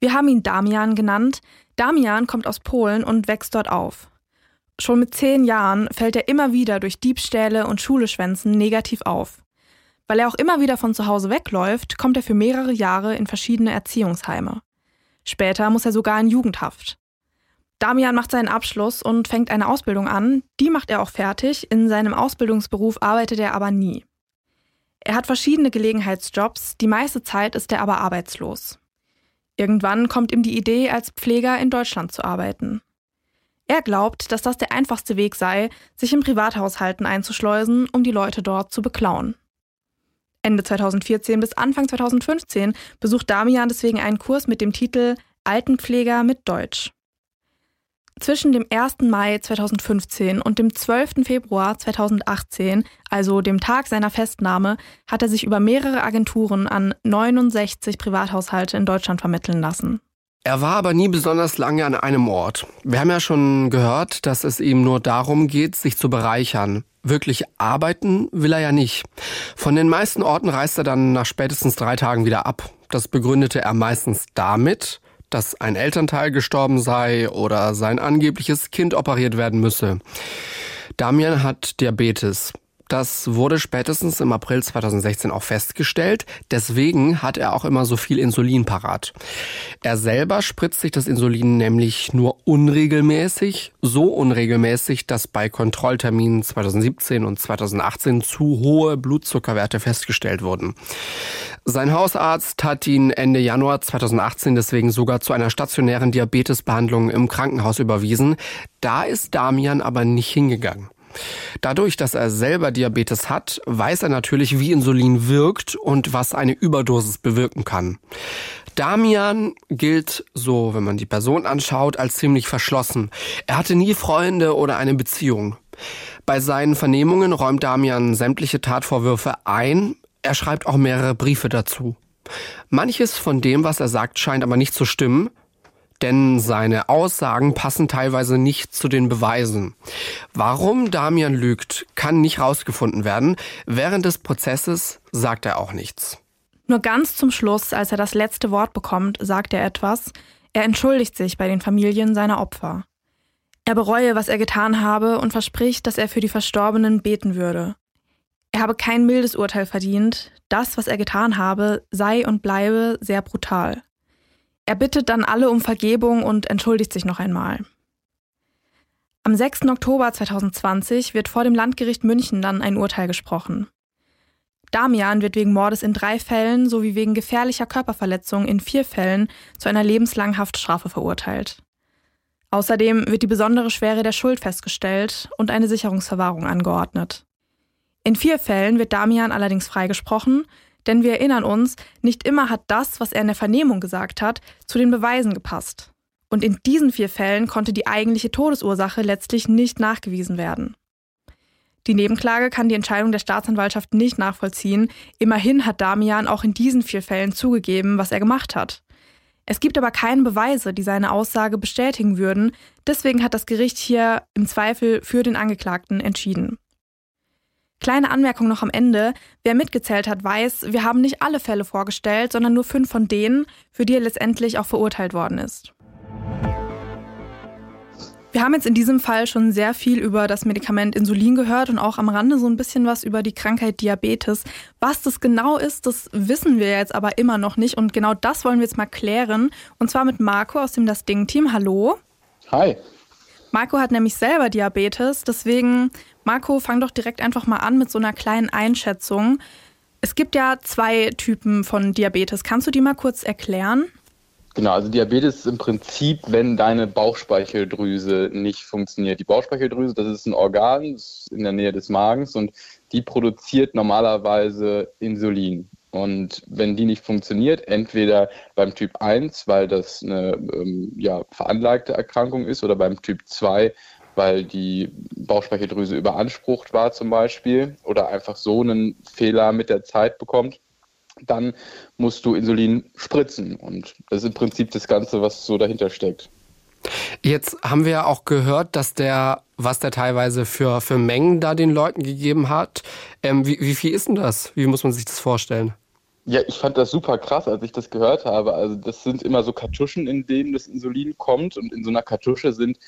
Wir haben ihn Damian genannt. Damian kommt aus Polen und wächst dort auf. Schon mit zehn Jahren fällt er immer wieder durch Diebstähle und Schuleschwänzen negativ auf. Weil er auch immer wieder von zu Hause wegläuft, kommt er für mehrere Jahre in verschiedene Erziehungsheime. Später muss er sogar in Jugendhaft. Damian macht seinen Abschluss und fängt eine Ausbildung an. Die macht er auch fertig. In seinem Ausbildungsberuf arbeitet er aber nie. Er hat verschiedene Gelegenheitsjobs, die meiste Zeit ist er aber arbeitslos. Irgendwann kommt ihm die Idee, als Pfleger in Deutschland zu arbeiten. Er glaubt, dass das der einfachste Weg sei, sich in Privathaushalten einzuschleusen, um die Leute dort zu beklauen. Ende 2014 bis Anfang 2015 besucht Damian deswegen einen Kurs mit dem Titel Altenpfleger mit Deutsch. Zwischen dem 1. Mai 2015 und dem 12. Februar 2018, also dem Tag seiner Festnahme, hat er sich über mehrere Agenturen an 69 Privathaushalte in Deutschland vermitteln lassen. Er war aber nie besonders lange an einem Ort. Wir haben ja schon gehört, dass es ihm nur darum geht, sich zu bereichern. Wirklich arbeiten will er ja nicht. Von den meisten Orten reist er dann nach spätestens drei Tagen wieder ab. Das begründete er meistens damit, dass ein Elternteil gestorben sei oder sein angebliches Kind operiert werden müsse. Damian hat Diabetes. Das wurde spätestens im April 2016 auch festgestellt. Deswegen hat er auch immer so viel Insulin parat. Er selber spritzt sich das Insulin nämlich nur unregelmäßig, so unregelmäßig, dass bei Kontrollterminen 2017 und 2018 zu hohe Blutzuckerwerte festgestellt wurden. Sein Hausarzt hat ihn Ende Januar 2018 deswegen sogar zu einer stationären Diabetesbehandlung im Krankenhaus überwiesen. Da ist Damian aber nicht hingegangen. Dadurch, dass er selber Diabetes hat, weiß er natürlich, wie Insulin wirkt und was eine Überdosis bewirken kann. Damian gilt so, wenn man die Person anschaut, als ziemlich verschlossen. Er hatte nie Freunde oder eine Beziehung. Bei seinen Vernehmungen räumt Damian sämtliche Tatvorwürfe ein. Er schreibt auch mehrere Briefe dazu. Manches von dem, was er sagt, scheint aber nicht zu stimmen denn seine Aussagen passen teilweise nicht zu den Beweisen. Warum Damian lügt, kann nicht herausgefunden werden. Während des Prozesses sagt er auch nichts. Nur ganz zum Schluss, als er das letzte Wort bekommt, sagt er etwas. Er entschuldigt sich bei den Familien seiner Opfer. Er bereue, was er getan habe und verspricht, dass er für die Verstorbenen beten würde. Er habe kein mildes Urteil verdient. Das, was er getan habe, sei und bleibe sehr brutal. Er bittet dann alle um Vergebung und entschuldigt sich noch einmal. Am 6. Oktober 2020 wird vor dem Landgericht München dann ein Urteil gesprochen. Damian wird wegen Mordes in drei Fällen sowie wegen gefährlicher Körperverletzung in vier Fällen zu einer lebenslangen Haftstrafe verurteilt. Außerdem wird die besondere Schwere der Schuld festgestellt und eine Sicherungsverwahrung angeordnet. In vier Fällen wird Damian allerdings freigesprochen denn wir erinnern uns, nicht immer hat das, was er in der Vernehmung gesagt hat, zu den Beweisen gepasst. Und in diesen vier Fällen konnte die eigentliche Todesursache letztlich nicht nachgewiesen werden. Die Nebenklage kann die Entscheidung der Staatsanwaltschaft nicht nachvollziehen. Immerhin hat Damian auch in diesen vier Fällen zugegeben, was er gemacht hat. Es gibt aber keine Beweise, die seine Aussage bestätigen würden. Deswegen hat das Gericht hier im Zweifel für den Angeklagten entschieden. Kleine Anmerkung noch am Ende. Wer mitgezählt hat, weiß, wir haben nicht alle Fälle vorgestellt, sondern nur fünf von denen, für die er letztendlich auch verurteilt worden ist. Wir haben jetzt in diesem Fall schon sehr viel über das Medikament Insulin gehört und auch am Rande so ein bisschen was über die Krankheit Diabetes. Was das genau ist, das wissen wir jetzt aber immer noch nicht und genau das wollen wir jetzt mal klären. Und zwar mit Marco aus dem Das Ding-Team. Hallo. Hi. Marco hat nämlich selber Diabetes, deswegen Marco, fang doch direkt einfach mal an mit so einer kleinen Einschätzung. Es gibt ja zwei Typen von Diabetes. Kannst du die mal kurz erklären? Genau, also Diabetes ist im Prinzip, wenn deine Bauchspeicheldrüse nicht funktioniert. Die Bauchspeicheldrüse, das ist ein Organ ist in der Nähe des Magens und die produziert normalerweise Insulin. Und wenn die nicht funktioniert, entweder beim Typ 1, weil das eine ähm, ja, veranlagte Erkrankung ist, oder beim Typ 2, weil die Bauchspeicheldrüse überansprucht war zum Beispiel oder einfach so einen Fehler mit der Zeit bekommt, dann musst du Insulin spritzen. Und das ist im Prinzip das Ganze, was so dahinter steckt. Jetzt haben wir ja auch gehört, dass der, was der teilweise für, für Mengen da den Leuten gegeben hat. Ähm, wie, wie viel ist denn das? Wie muss man sich das vorstellen? Ja, ich fand das super krass, als ich das gehört habe. Also das sind immer so Kartuschen, in denen das Insulin kommt und in so einer Kartusche sind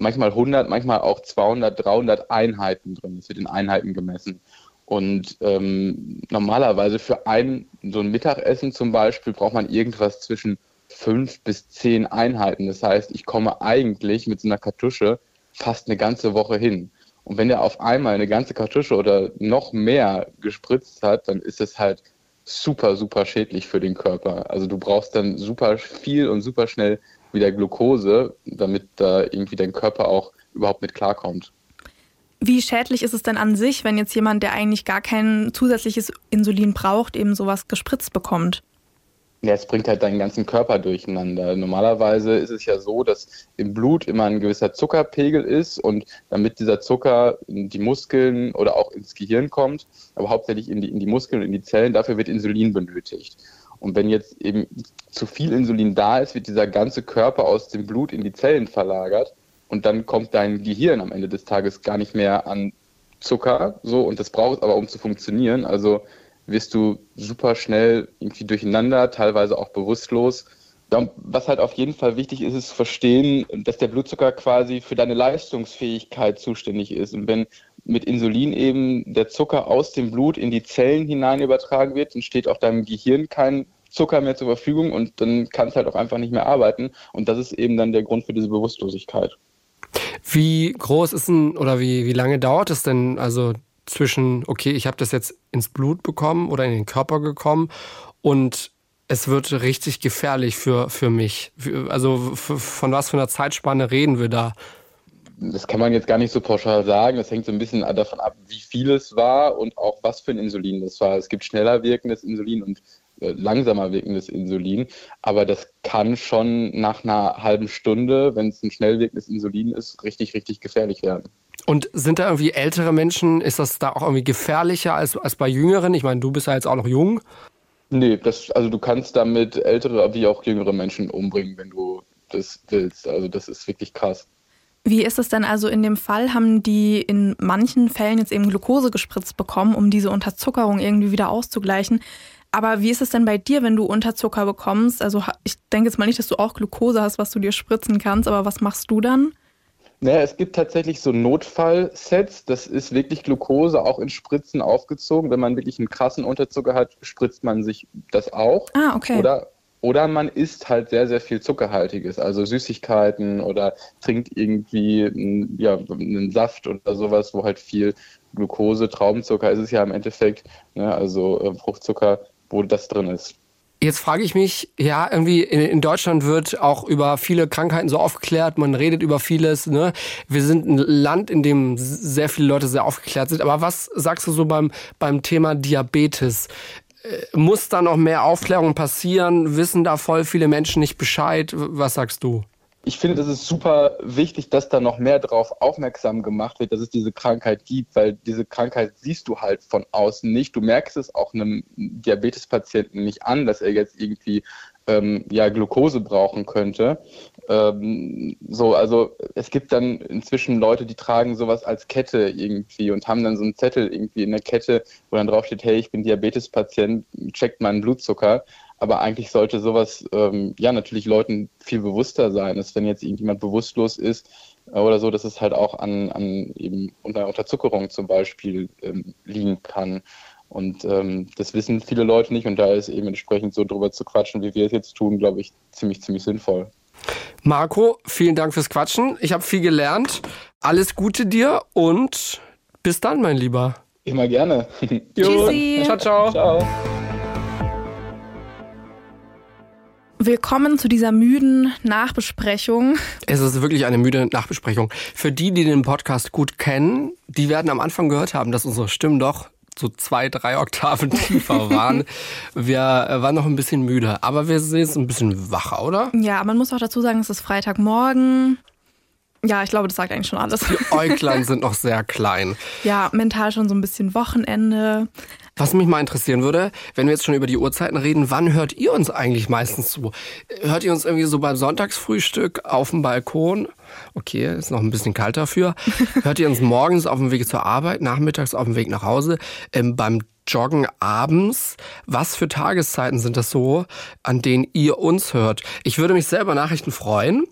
manchmal 100, manchmal auch 200, 300 Einheiten drin. Das wird in Einheiten gemessen. Und ähm, normalerweise für ein so ein Mittagessen zum Beispiel braucht man irgendwas zwischen fünf bis zehn Einheiten. Das heißt, ich komme eigentlich mit so einer Kartusche fast eine ganze Woche hin. Und wenn er auf einmal eine ganze Kartusche oder noch mehr gespritzt hat, dann ist es halt super, super schädlich für den Körper. Also du brauchst dann super viel und super schnell wieder Glucose, damit da irgendwie dein Körper auch überhaupt mit klarkommt. Wie schädlich ist es denn an sich, wenn jetzt jemand, der eigentlich gar kein zusätzliches Insulin braucht, eben sowas gespritzt bekommt? Ja, es bringt halt deinen ganzen Körper durcheinander. Normalerweise ist es ja so, dass im Blut immer ein gewisser Zuckerpegel ist und damit dieser Zucker in die Muskeln oder auch ins Gehirn kommt, aber hauptsächlich in die, in die Muskeln und in die Zellen, dafür wird Insulin benötigt. Und wenn jetzt eben zu viel Insulin da ist, wird dieser ganze Körper aus dem Blut in die Zellen verlagert und dann kommt dein Gehirn am Ende des Tages gar nicht mehr an Zucker, so und das braucht es aber, um zu funktionieren. Also wirst du super schnell irgendwie durcheinander, teilweise auch bewusstlos. Was halt auf jeden Fall wichtig ist, ist zu verstehen, dass der Blutzucker quasi für deine Leistungsfähigkeit zuständig ist. Und wenn mit Insulin eben der Zucker aus dem Blut in die Zellen hinein übertragen wird, dann steht auch deinem Gehirn kein Zucker mehr zur Verfügung und dann kann es halt auch einfach nicht mehr arbeiten. Und das ist eben dann der Grund für diese Bewusstlosigkeit. Wie groß ist denn oder wie, wie lange dauert es denn? Also zwischen, okay, ich habe das jetzt ins Blut bekommen oder in den Körper gekommen und es wird richtig gefährlich für, für mich. Also von was für einer Zeitspanne reden wir da? Das kann man jetzt gar nicht so pauschal sagen. Das hängt so ein bisschen davon ab, wie viel es war und auch was für ein Insulin das war. Es gibt schneller wirkendes Insulin und äh, langsamer wirkendes Insulin. Aber das kann schon nach einer halben Stunde, wenn es ein schnell wirkendes Insulin ist, richtig, richtig gefährlich werden. Und sind da irgendwie ältere Menschen, ist das da auch irgendwie gefährlicher als, als bei Jüngeren? Ich meine, du bist ja jetzt auch noch jung. Nee, das, also du kannst damit ältere wie auch jüngere Menschen umbringen, wenn du das willst. Also das ist wirklich krass. Wie ist es denn also in dem Fall? Haben die in manchen Fällen jetzt eben Glucose gespritzt bekommen, um diese Unterzuckerung irgendwie wieder auszugleichen? Aber wie ist es denn bei dir, wenn du Unterzucker bekommst? Also ich denke jetzt mal nicht, dass du auch Glucose hast, was du dir spritzen kannst, aber was machst du dann? Naja, es gibt tatsächlich so Notfallsets. Das ist wirklich Glucose auch in Spritzen aufgezogen. Wenn man wirklich einen krassen Unterzucker hat, spritzt man sich das auch. Ah, okay. Oder, oder man isst halt sehr, sehr viel Zuckerhaltiges, also Süßigkeiten oder trinkt irgendwie ja, einen Saft oder sowas, wo halt viel Glucose, Traubenzucker ist es ja im Endeffekt, ne, also äh, Fruchtzucker, wo das drin ist. Jetzt frage ich mich, ja, irgendwie in, Deutschland wird auch über viele Krankheiten so aufgeklärt, man redet über vieles. Ne? Wir sind ein Land, in dem sehr viele Leute sehr aufgeklärt sind. Aber was sagst du so beim, beim Thema Diabetes? Muss da noch mehr Aufklärung passieren? Wissen da voll viele Menschen nicht Bescheid? Was sagst du? ich finde, es ist super wichtig, dass da noch mehr darauf aufmerksam gemacht wird, dass es diese Krankheit gibt, weil diese Krankheit siehst du halt von außen nicht. Du merkst es auch einem Diabetespatienten nicht an, dass er jetzt irgendwie ähm, ja, Glucose brauchen könnte. Ähm, so, also es gibt dann inzwischen Leute, die tragen sowas als Kette irgendwie und haben dann so einen Zettel irgendwie in der Kette, wo dann drauf steht, hey, ich bin Diabetespatient, checkt meinen Blutzucker. Aber eigentlich sollte sowas ähm, ja natürlich Leuten viel bewusster sein, dass wenn jetzt irgendjemand bewusstlos ist äh, oder so, dass es halt auch an, an eben unter Unterzuckerung zum Beispiel ähm, liegen kann. Und ähm, das wissen viele Leute nicht und da ist eben entsprechend so drüber zu quatschen, wie wir es jetzt tun, glaube ich, ziemlich, ziemlich sinnvoll. Marco, vielen Dank fürs Quatschen. Ich habe viel gelernt. Alles Gute dir und bis dann, mein Lieber. Immer gerne. Tschüssi. Ciao, ciao. Ciao. Willkommen zu dieser müden Nachbesprechung. Es ist wirklich eine müde Nachbesprechung. Für die, die den Podcast gut kennen, die werden am Anfang gehört haben, dass unsere Stimmen doch so zwei, drei Oktaven tiefer waren. wir äh, waren noch ein bisschen müde, aber wir sind jetzt ein bisschen wacher, oder? Ja, man muss auch dazu sagen, es ist Freitagmorgen. Ja, ich glaube, das sagt eigentlich schon alles. Die Äuglein sind noch sehr klein. Ja, mental schon so ein bisschen Wochenende. Was mich mal interessieren würde, wenn wir jetzt schon über die Uhrzeiten reden, wann hört ihr uns eigentlich meistens zu? Hört ihr uns irgendwie so beim Sonntagsfrühstück auf dem Balkon? Okay, ist noch ein bisschen kalt dafür. Hört ihr uns morgens auf dem Weg zur Arbeit, nachmittags auf dem Weg nach Hause, ähm, beim Joggen abends? Was für Tageszeiten sind das so, an denen ihr uns hört? Ich würde mich selber Nachrichten freuen.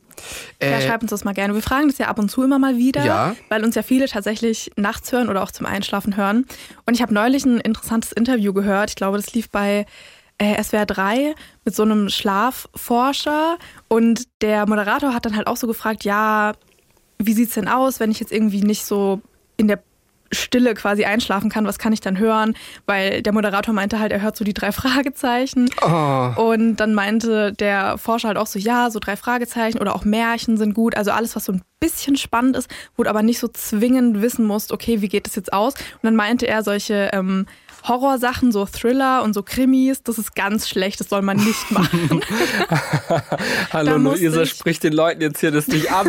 Ja, Äh, schreibt uns das mal gerne. Wir fragen das ja ab und zu immer mal wieder, Ja. weil uns ja viele tatsächlich nachts hören oder auch zum Einschlafen hören. Und ich habe neulich ein interessantes Interview gehört. Ich glaube, das lief bei äh, SWR 3 mit so einem Schlafforscher. Und der Moderator hat dann halt auch so gefragt, ja, wie sieht's denn aus, wenn ich jetzt irgendwie nicht so in der Stille quasi einschlafen kann, was kann ich dann hören? Weil der Moderator meinte halt, er hört so die drei Fragezeichen. oh, Und dann meinte der Forscher halt auch so, ja, so drei Fragezeichen oder auch Märchen sind gut. Also alles, was so ein bisschen spannend ist, wo du aber nicht so zwingend wissen musst, okay, wie geht es jetzt aus? Und dann meinte er solche ähm, Horrorsachen, so Thriller und so Krimis, das ist ganz schlecht, das soll man nicht machen. hallo Luisa, ich- sprich den Leuten jetzt hier das nicht ab.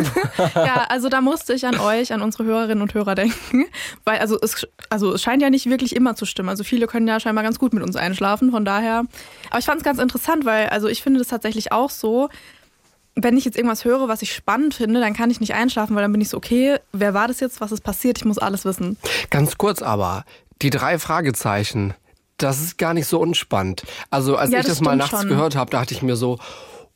ja, also da musste ich an euch, an unsere Hörerinnen und Hörer denken. Weil also es, also es scheint ja nicht wirklich immer zu stimmen. Also viele können ja scheinbar ganz gut mit uns einschlafen, von daher. Aber ich fand es ganz interessant, weil also ich finde das tatsächlich auch so, wenn ich jetzt irgendwas höre, was ich spannend finde, dann kann ich nicht einschlafen, weil dann bin ich so, okay, wer war das jetzt, was ist passiert, ich muss alles wissen. Ganz kurz aber, die drei Fragezeichen, das ist gar nicht so unspannend. Also als Ja, ich das das mal nachts schon. gehört habe, dachte ich mir so,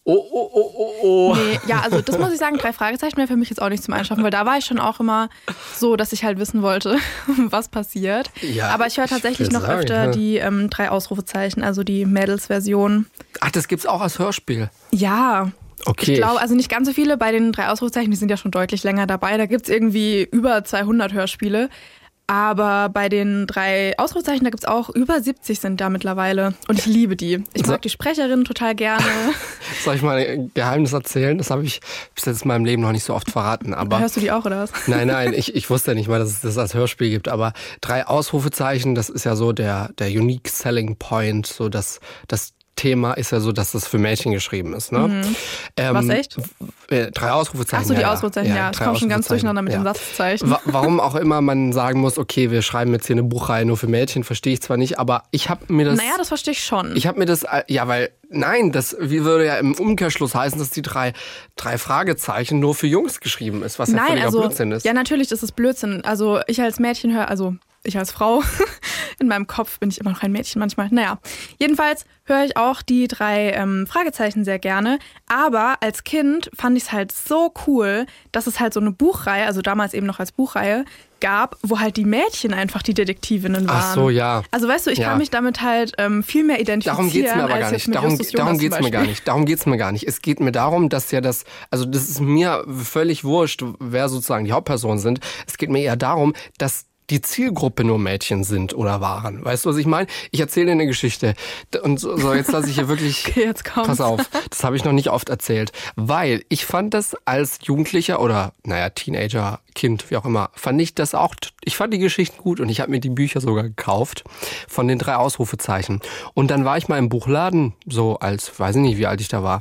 oh, oh, oh, oh, oh. Nee, ja, also das muss ich sagen, drei Fragezeichen wäre für mich jetzt auch nicht zum Einschlafen, weil da war ich schon auch immer so, dass ich halt wissen wollte, was passiert. Ja, Aber ich höre ich tatsächlich will noch sagen, öfter ja. die ähm, drei Ausrufezeichen, also die Mädels-Version. Ach, das gibt's auch als Hörspiel. Ja. Okay. Ich glaube, also nicht ganz so viele bei den drei Ausrufezeichen, die sind ja schon deutlich länger dabei. Da gibt's irgendwie über 200 Hörspiele. Aber bei den drei Ausrufezeichen, da gibt's auch über 70 sind da mittlerweile. Und ich liebe die. Ich So- mag die Sprecherin total gerne. Soll ich mal ein Geheimnis erzählen? Das habe ich bis jetzt in meinem Leben noch nicht so oft verraten. Aber Hörst du die auch, oder was? Nein, nein, ich, ich wusste nicht mal, dass es das als Hörspiel gibt. Aber drei Ausrufezeichen, das ist ja so der, der unique selling point. So das, das Thema ist ja so, dass das für Mädchen geschrieben ist. Ne? Ähm, Was, echt? äh, Drei Ausrufezeichen. Ach so, die ja, Ausrufezeichen, ja. Ich drei komme schon ganz durcheinander mit ja. den Satzzeichen. Wa warum auch immer man sagen muss, okay, wir schreiben jetzt hier eine Buchreihe nur für Mädchen, verstehe ich zwar nicht, aber ich habe mir das. naja, das verstehe ich schon. Ich habe mir das, äh, ja, weil, nein, das wie würde ja im Umkehrschluss heißen, dass die drei, drei Fragezeichen nur für Jungs geschrieben ist, was ja Nein, völliger also, Blödsinn ist. ja, natürlich ist es Blödsinn. Also ich als Mädchen höre, also ich als Frau, in meinem Kopf bin ich immer noch ein Mädchen manchmal. Naja, jedenfalls höre ich auch die drei ähm, Fragezeichen sehr gerne. Aber als Kind fand ich es halt so cool, dass es halt so eine Buchreihe, also damals eben noch als Buchreihe, gab, wo halt die Mädchen einfach die Detektivinnen waren. Ach so, ja. Also weißt du, ich Ja. kann mich damit halt ähm, viel mehr identifizieren. Darum geht's mir aber als gar nicht. Darum, darum geht's zum mir gar nicht. Darum geht's mir gar nicht. Es geht mir darum, dass ja das, also das ist mir völlig wurscht, wer sozusagen die Hauptpersonen sind. Es geht mir eher darum, dass die Zielgruppe nur Mädchen sind oder waren. Weißt du, was ich meine? Ich erzähle dir eine Geschichte. Und so, so jetzt lasse ich hier wirklich. Okay, jetzt kommt's. Pass auf, das habe ich noch nicht oft erzählt. Weil ich fand das als Jugendlicher oder, naja, Teenager, Kind, wie auch immer, fand ich das auch, ich fand die Geschichten gut und ich habe mir die Bücher sogar gekauft von den drei Ausrufezeichen. Und dann war ich mal im Buchladen, so als, weiß ich nicht, wie alt ich da war.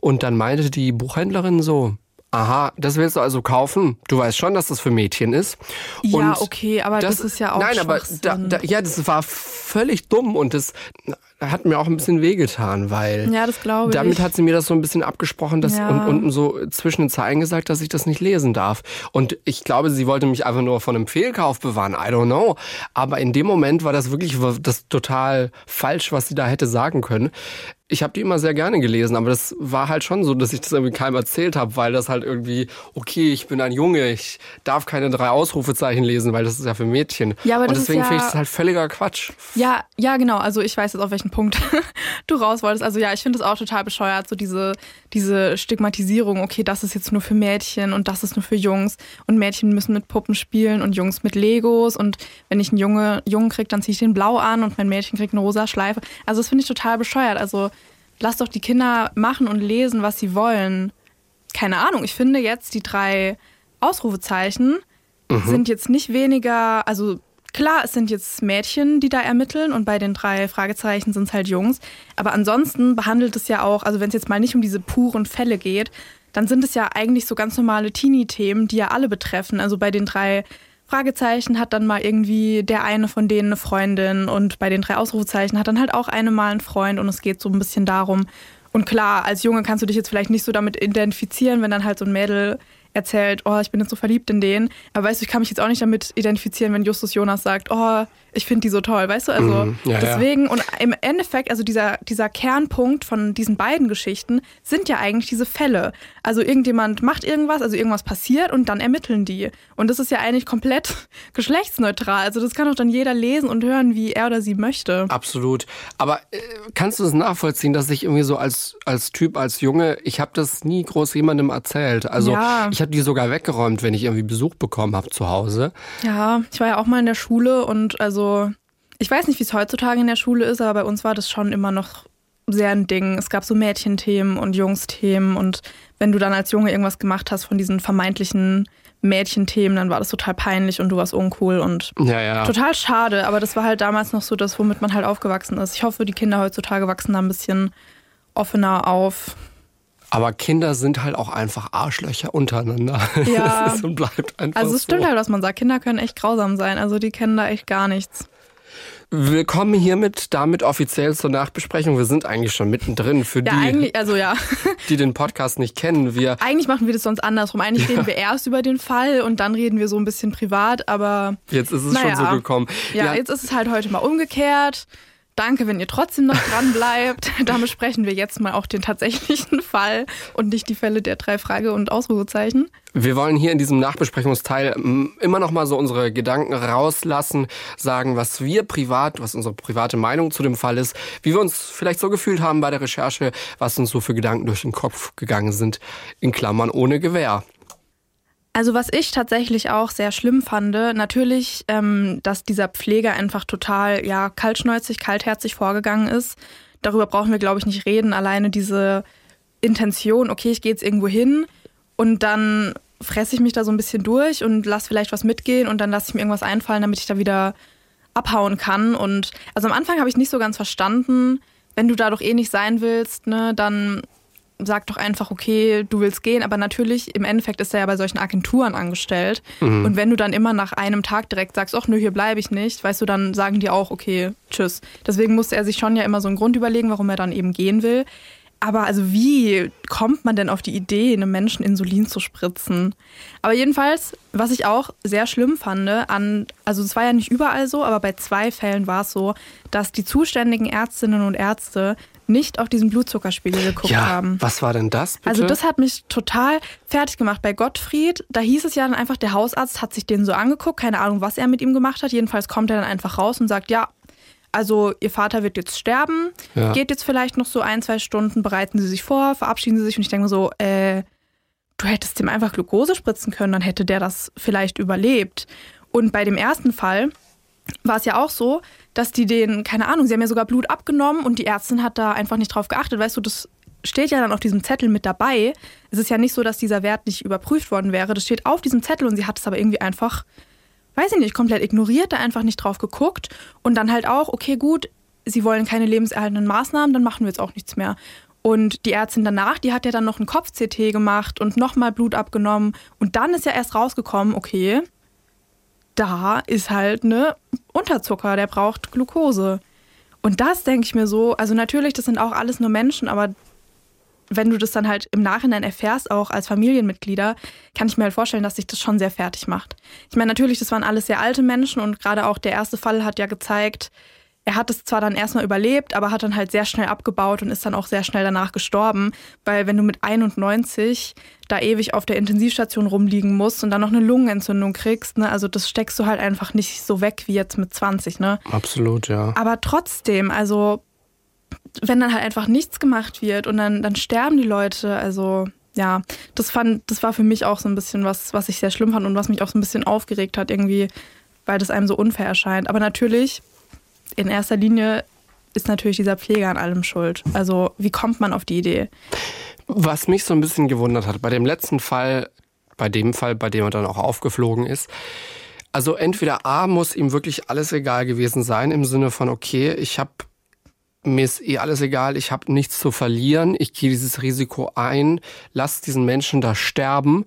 Und dann meinte die Buchhändlerin so, Aha, das willst du also kaufen? Du weißt schon, dass das für Mädchen ist. Ja, Und okay, aber das, ist ja auch Nein, aber da, da, ja, das war völlig dumm und das hat mir auch ein bisschen wehgetan, weil Ja, das glaube ich. damit hat sie mir das so ein bisschen abgesprochen dass, Ja. und unten so zwischen den Zeilen gesagt, dass ich das nicht lesen darf. Und ich glaube, sie wollte mich einfach nur von einem Fehlkauf bewahren. I don't know. Aber in dem Moment war das wirklich das total falsch, was sie da hätte sagen können. Ich habe die immer sehr gerne gelesen, aber das war halt schon so, dass ich das irgendwie keinem erzählt habe, weil das halt irgendwie, okay, ich bin ein Junge, ich darf keine drei Ausrufezeichen lesen, weil das ist ja für Mädchen. Ja, aber Und deswegen ja- finde ich das halt völliger Quatsch. Ja, ja, genau. Also ich weiß jetzt, auf welchen Punkt du raus wolltest. Also ja, ich finde es auch total bescheuert, so diese, diese Stigmatisierung, okay, das ist jetzt nur für Mädchen und das ist nur für Jungs und Mädchen müssen mit Puppen spielen und Jungs mit Legos und wenn ich einen Junge, Jungen krieg, dann ziehe ich den blau an und mein Mädchen kriegt eine rosa Schleife. Also das finde ich total bescheuert. Also lass doch die Kinder machen und lesen, was sie wollen. Keine Ahnung, ich finde jetzt die drei Ausrufezeichen sind jetzt nicht weniger, also klar, es sind jetzt Mädchen, die da ermitteln und bei den drei Fragezeichen sind es halt Jungs. Aber ansonsten behandelt es ja auch, also wenn es jetzt mal nicht um diese puren Fälle geht, dann sind es ja eigentlich so ganz normale Teenie-Themen, die ja alle betreffen. Also bei den drei Fragezeichen hat dann mal irgendwie der eine von denen eine Freundin und bei den drei Ausrufezeichen hat dann halt auch eine mal einen Freund und es geht so ein bisschen darum. Und klar, als Junge kannst du dich jetzt vielleicht nicht so damit identifizieren, wenn dann halt so ein Mädel erzählt, oh, ich bin jetzt so verliebt in den. Aber weißt du, ich kann mich jetzt auch nicht damit identifizieren, wenn Justus Jonas sagt, oh, ich finde die so toll, weißt du? Also Mhm, ja, ja. deswegen, und im Endeffekt, also dieser, dieser Kernpunkt von diesen beiden Geschichten sind ja eigentlich diese Fälle. Also irgendjemand macht irgendwas, also irgendwas passiert und dann ermitteln die. Und das ist ja eigentlich komplett geschlechtsneutral. Also das kann doch dann jeder lesen und hören, wie er oder sie möchte. Absolut. Aber äh, kannst du es nachvollziehen, dass ich irgendwie so als, als Typ, als Junge, ich habe das nie groß jemandem erzählt. Also Ja. ich habe die sogar weggeräumt, wenn ich irgendwie Besuch bekommen habe zu Hause. Ja, ich war ja auch mal in der Schule und also ich weiß nicht, wie es heutzutage in der Schule ist, aber bei uns war das schon immer noch sehr ein Ding. Es gab so Mädchenthemen und Jungsthemen und wenn du dann als Junge irgendwas gemacht hast von diesen vermeintlichen Mädchenthemen, dann war das total peinlich und du warst uncool und Ja, ja. total schade, aber das war halt damals noch so das, womit man halt aufgewachsen ist. Ich hoffe, die Kinder heutzutage wachsen da ein bisschen offener auf. Aber Kinder sind halt auch einfach Arschlöcher untereinander. Ja. Das ist und bleibt einfach Also es so. stimmt halt, was man sagt. Kinder können echt grausam sein. Also die kennen da echt gar nichts. Willkommen hiermit damit offiziell zur Nachbesprechung. Wir sind eigentlich schon mittendrin. Für Ja, die, also ja. die den Podcast nicht kennen, wir Eigentlich machen wir das sonst andersrum. Eigentlich reden wir erst über den Fall und dann reden wir so ein bisschen privat, aber jetzt ist es Naja. schon so gekommen. ja, jetzt ist es halt heute mal umgekehrt. Danke, wenn ihr trotzdem noch dran bleibt. Dann besprechen wir jetzt mal auch den tatsächlichen Fall und nicht die Fälle der drei Frage- und Ausrufezeichen. Wir wollen hier in diesem Nachbesprechungsteil m, immer noch mal so unsere Gedanken rauslassen, sagen, was wir privat, was unsere private Meinung zu dem Fall ist, wie wir uns vielleicht so gefühlt haben bei der Recherche, was uns so für Gedanken durch den Kopf gegangen sind, in Klammern ohne Gewehr. Also was ich tatsächlich auch sehr schlimm fand, natürlich, ähm, dass dieser Pfleger einfach total ja kaltschnäuzig, kaltherzig vorgegangen ist. Darüber brauchen wir, glaube ich, nicht reden. Alleine diese Intention, okay, ich gehe jetzt irgendwo hin und dann fresse ich mich da so ein bisschen durch und lass vielleicht was mitgehen und dann lasse ich mir irgendwas einfallen, damit ich da wieder abhauen kann. Und also am Anfang habe ich nicht so ganz verstanden, wenn du da doch eh nicht sein willst, ne, dann sag doch einfach, okay, du willst gehen, aber natürlich, im Endeffekt ist er ja bei solchen Agenturen angestellt. Und wenn du dann immer nach einem Tag direkt sagst, ach nö, hier bleibe ich nicht, weißt du, dann sagen die auch, okay, tschüss. Deswegen musste er sich schon ja immer so einen Grund überlegen, warum er dann eben gehen will. Aber also wie kommt man denn auf die Idee, einem Menschen Insulin zu spritzen? Aber jedenfalls, was ich auch sehr schlimm fand, an, also es war ja nicht überall so, aber bei zwei Fällen war es so, dass die zuständigen Ärztinnen und Ärzte nicht auf diesen Blutzuckerspiegel geguckt ja, haben. was war denn das bitte? Also das hat mich total fertig gemacht. Bei Gottfried, da hieß es ja dann einfach, der Hausarzt hat sich den so angeguckt, keine Ahnung, was er mit ihm gemacht hat. Jedenfalls kommt er dann einfach raus und sagt, ja, also ihr Vater wird jetzt sterben, Ja. geht jetzt vielleicht noch so ein, zwei Stunden, bereiten Sie sich vor, verabschieden Sie sich. Und ich denke so, äh, du hättest dem einfach Glucose spritzen können, dann hätte der das vielleicht überlebt. Und bei dem ersten Fall war es ja auch so, dass die den, keine Ahnung, sie haben ja sogar Blut abgenommen und die Ärztin hat da einfach nicht drauf geachtet. Weißt du, das steht ja dann auf diesem Zettel mit dabei. Es ist ja nicht so, dass dieser Wert nicht überprüft worden wäre. Das steht auf diesem Zettel und sie hat es aber irgendwie einfach, weiß ich nicht, komplett ignoriert, da einfach nicht drauf geguckt. Und dann halt auch, okay, gut, sie wollen keine lebenserhaltenden Maßnahmen, dann machen wir jetzt auch nichts mehr. Und die Ärztin danach, die hat ja dann noch einen Kopf-CT gemacht und nochmal Blut abgenommen. Und dann ist ja erst rausgekommen, okay, da ist halt ne Unterzucker, der braucht Glucose. Und das denke ich mir so, also natürlich, das sind auch alles nur Menschen, aber wenn du das dann halt im Nachhinein erfährst, auch als Familienmitglieder, kann ich mir halt vorstellen, dass sich das schon sehr fertig macht. Ich meine, natürlich, das waren alles sehr alte Menschen und gerade auch der erste Fall hat ja gezeigt, er hat es zwar dann erstmal überlebt, aber hat dann halt sehr schnell abgebaut und ist dann auch sehr schnell danach gestorben, weil wenn du mit 91 da ewig auf der Intensivstation rumliegen musst und dann noch eine Lungenentzündung kriegst, ne, also das steckst du halt einfach nicht so weg wie jetzt mit 20, ne? Absolut, ja. Aber trotzdem, also wenn dann halt einfach nichts gemacht wird und dann, dann sterben die Leute, also ja, das fand, das war für mich auch so ein bisschen was, was ich sehr schlimm fand und was mich auch so ein bisschen aufgeregt hat, irgendwie, weil das einem so unfair erscheint. Aber natürlich, in erster Linie ist natürlich dieser Pfleger an allem schuld. Also, wie kommt man auf die Idee? Was mich so ein bisschen gewundert hat, bei dem letzten Fall, bei dem Fall, bei dem er dann auch aufgeflogen ist, also entweder A muss ihm wirklich alles egal gewesen sein, im Sinne von, okay, ich habe mir ist eh alles egal, ich habe nichts zu verlieren, ich gehe dieses Risiko ein, lass diesen Menschen da sterben,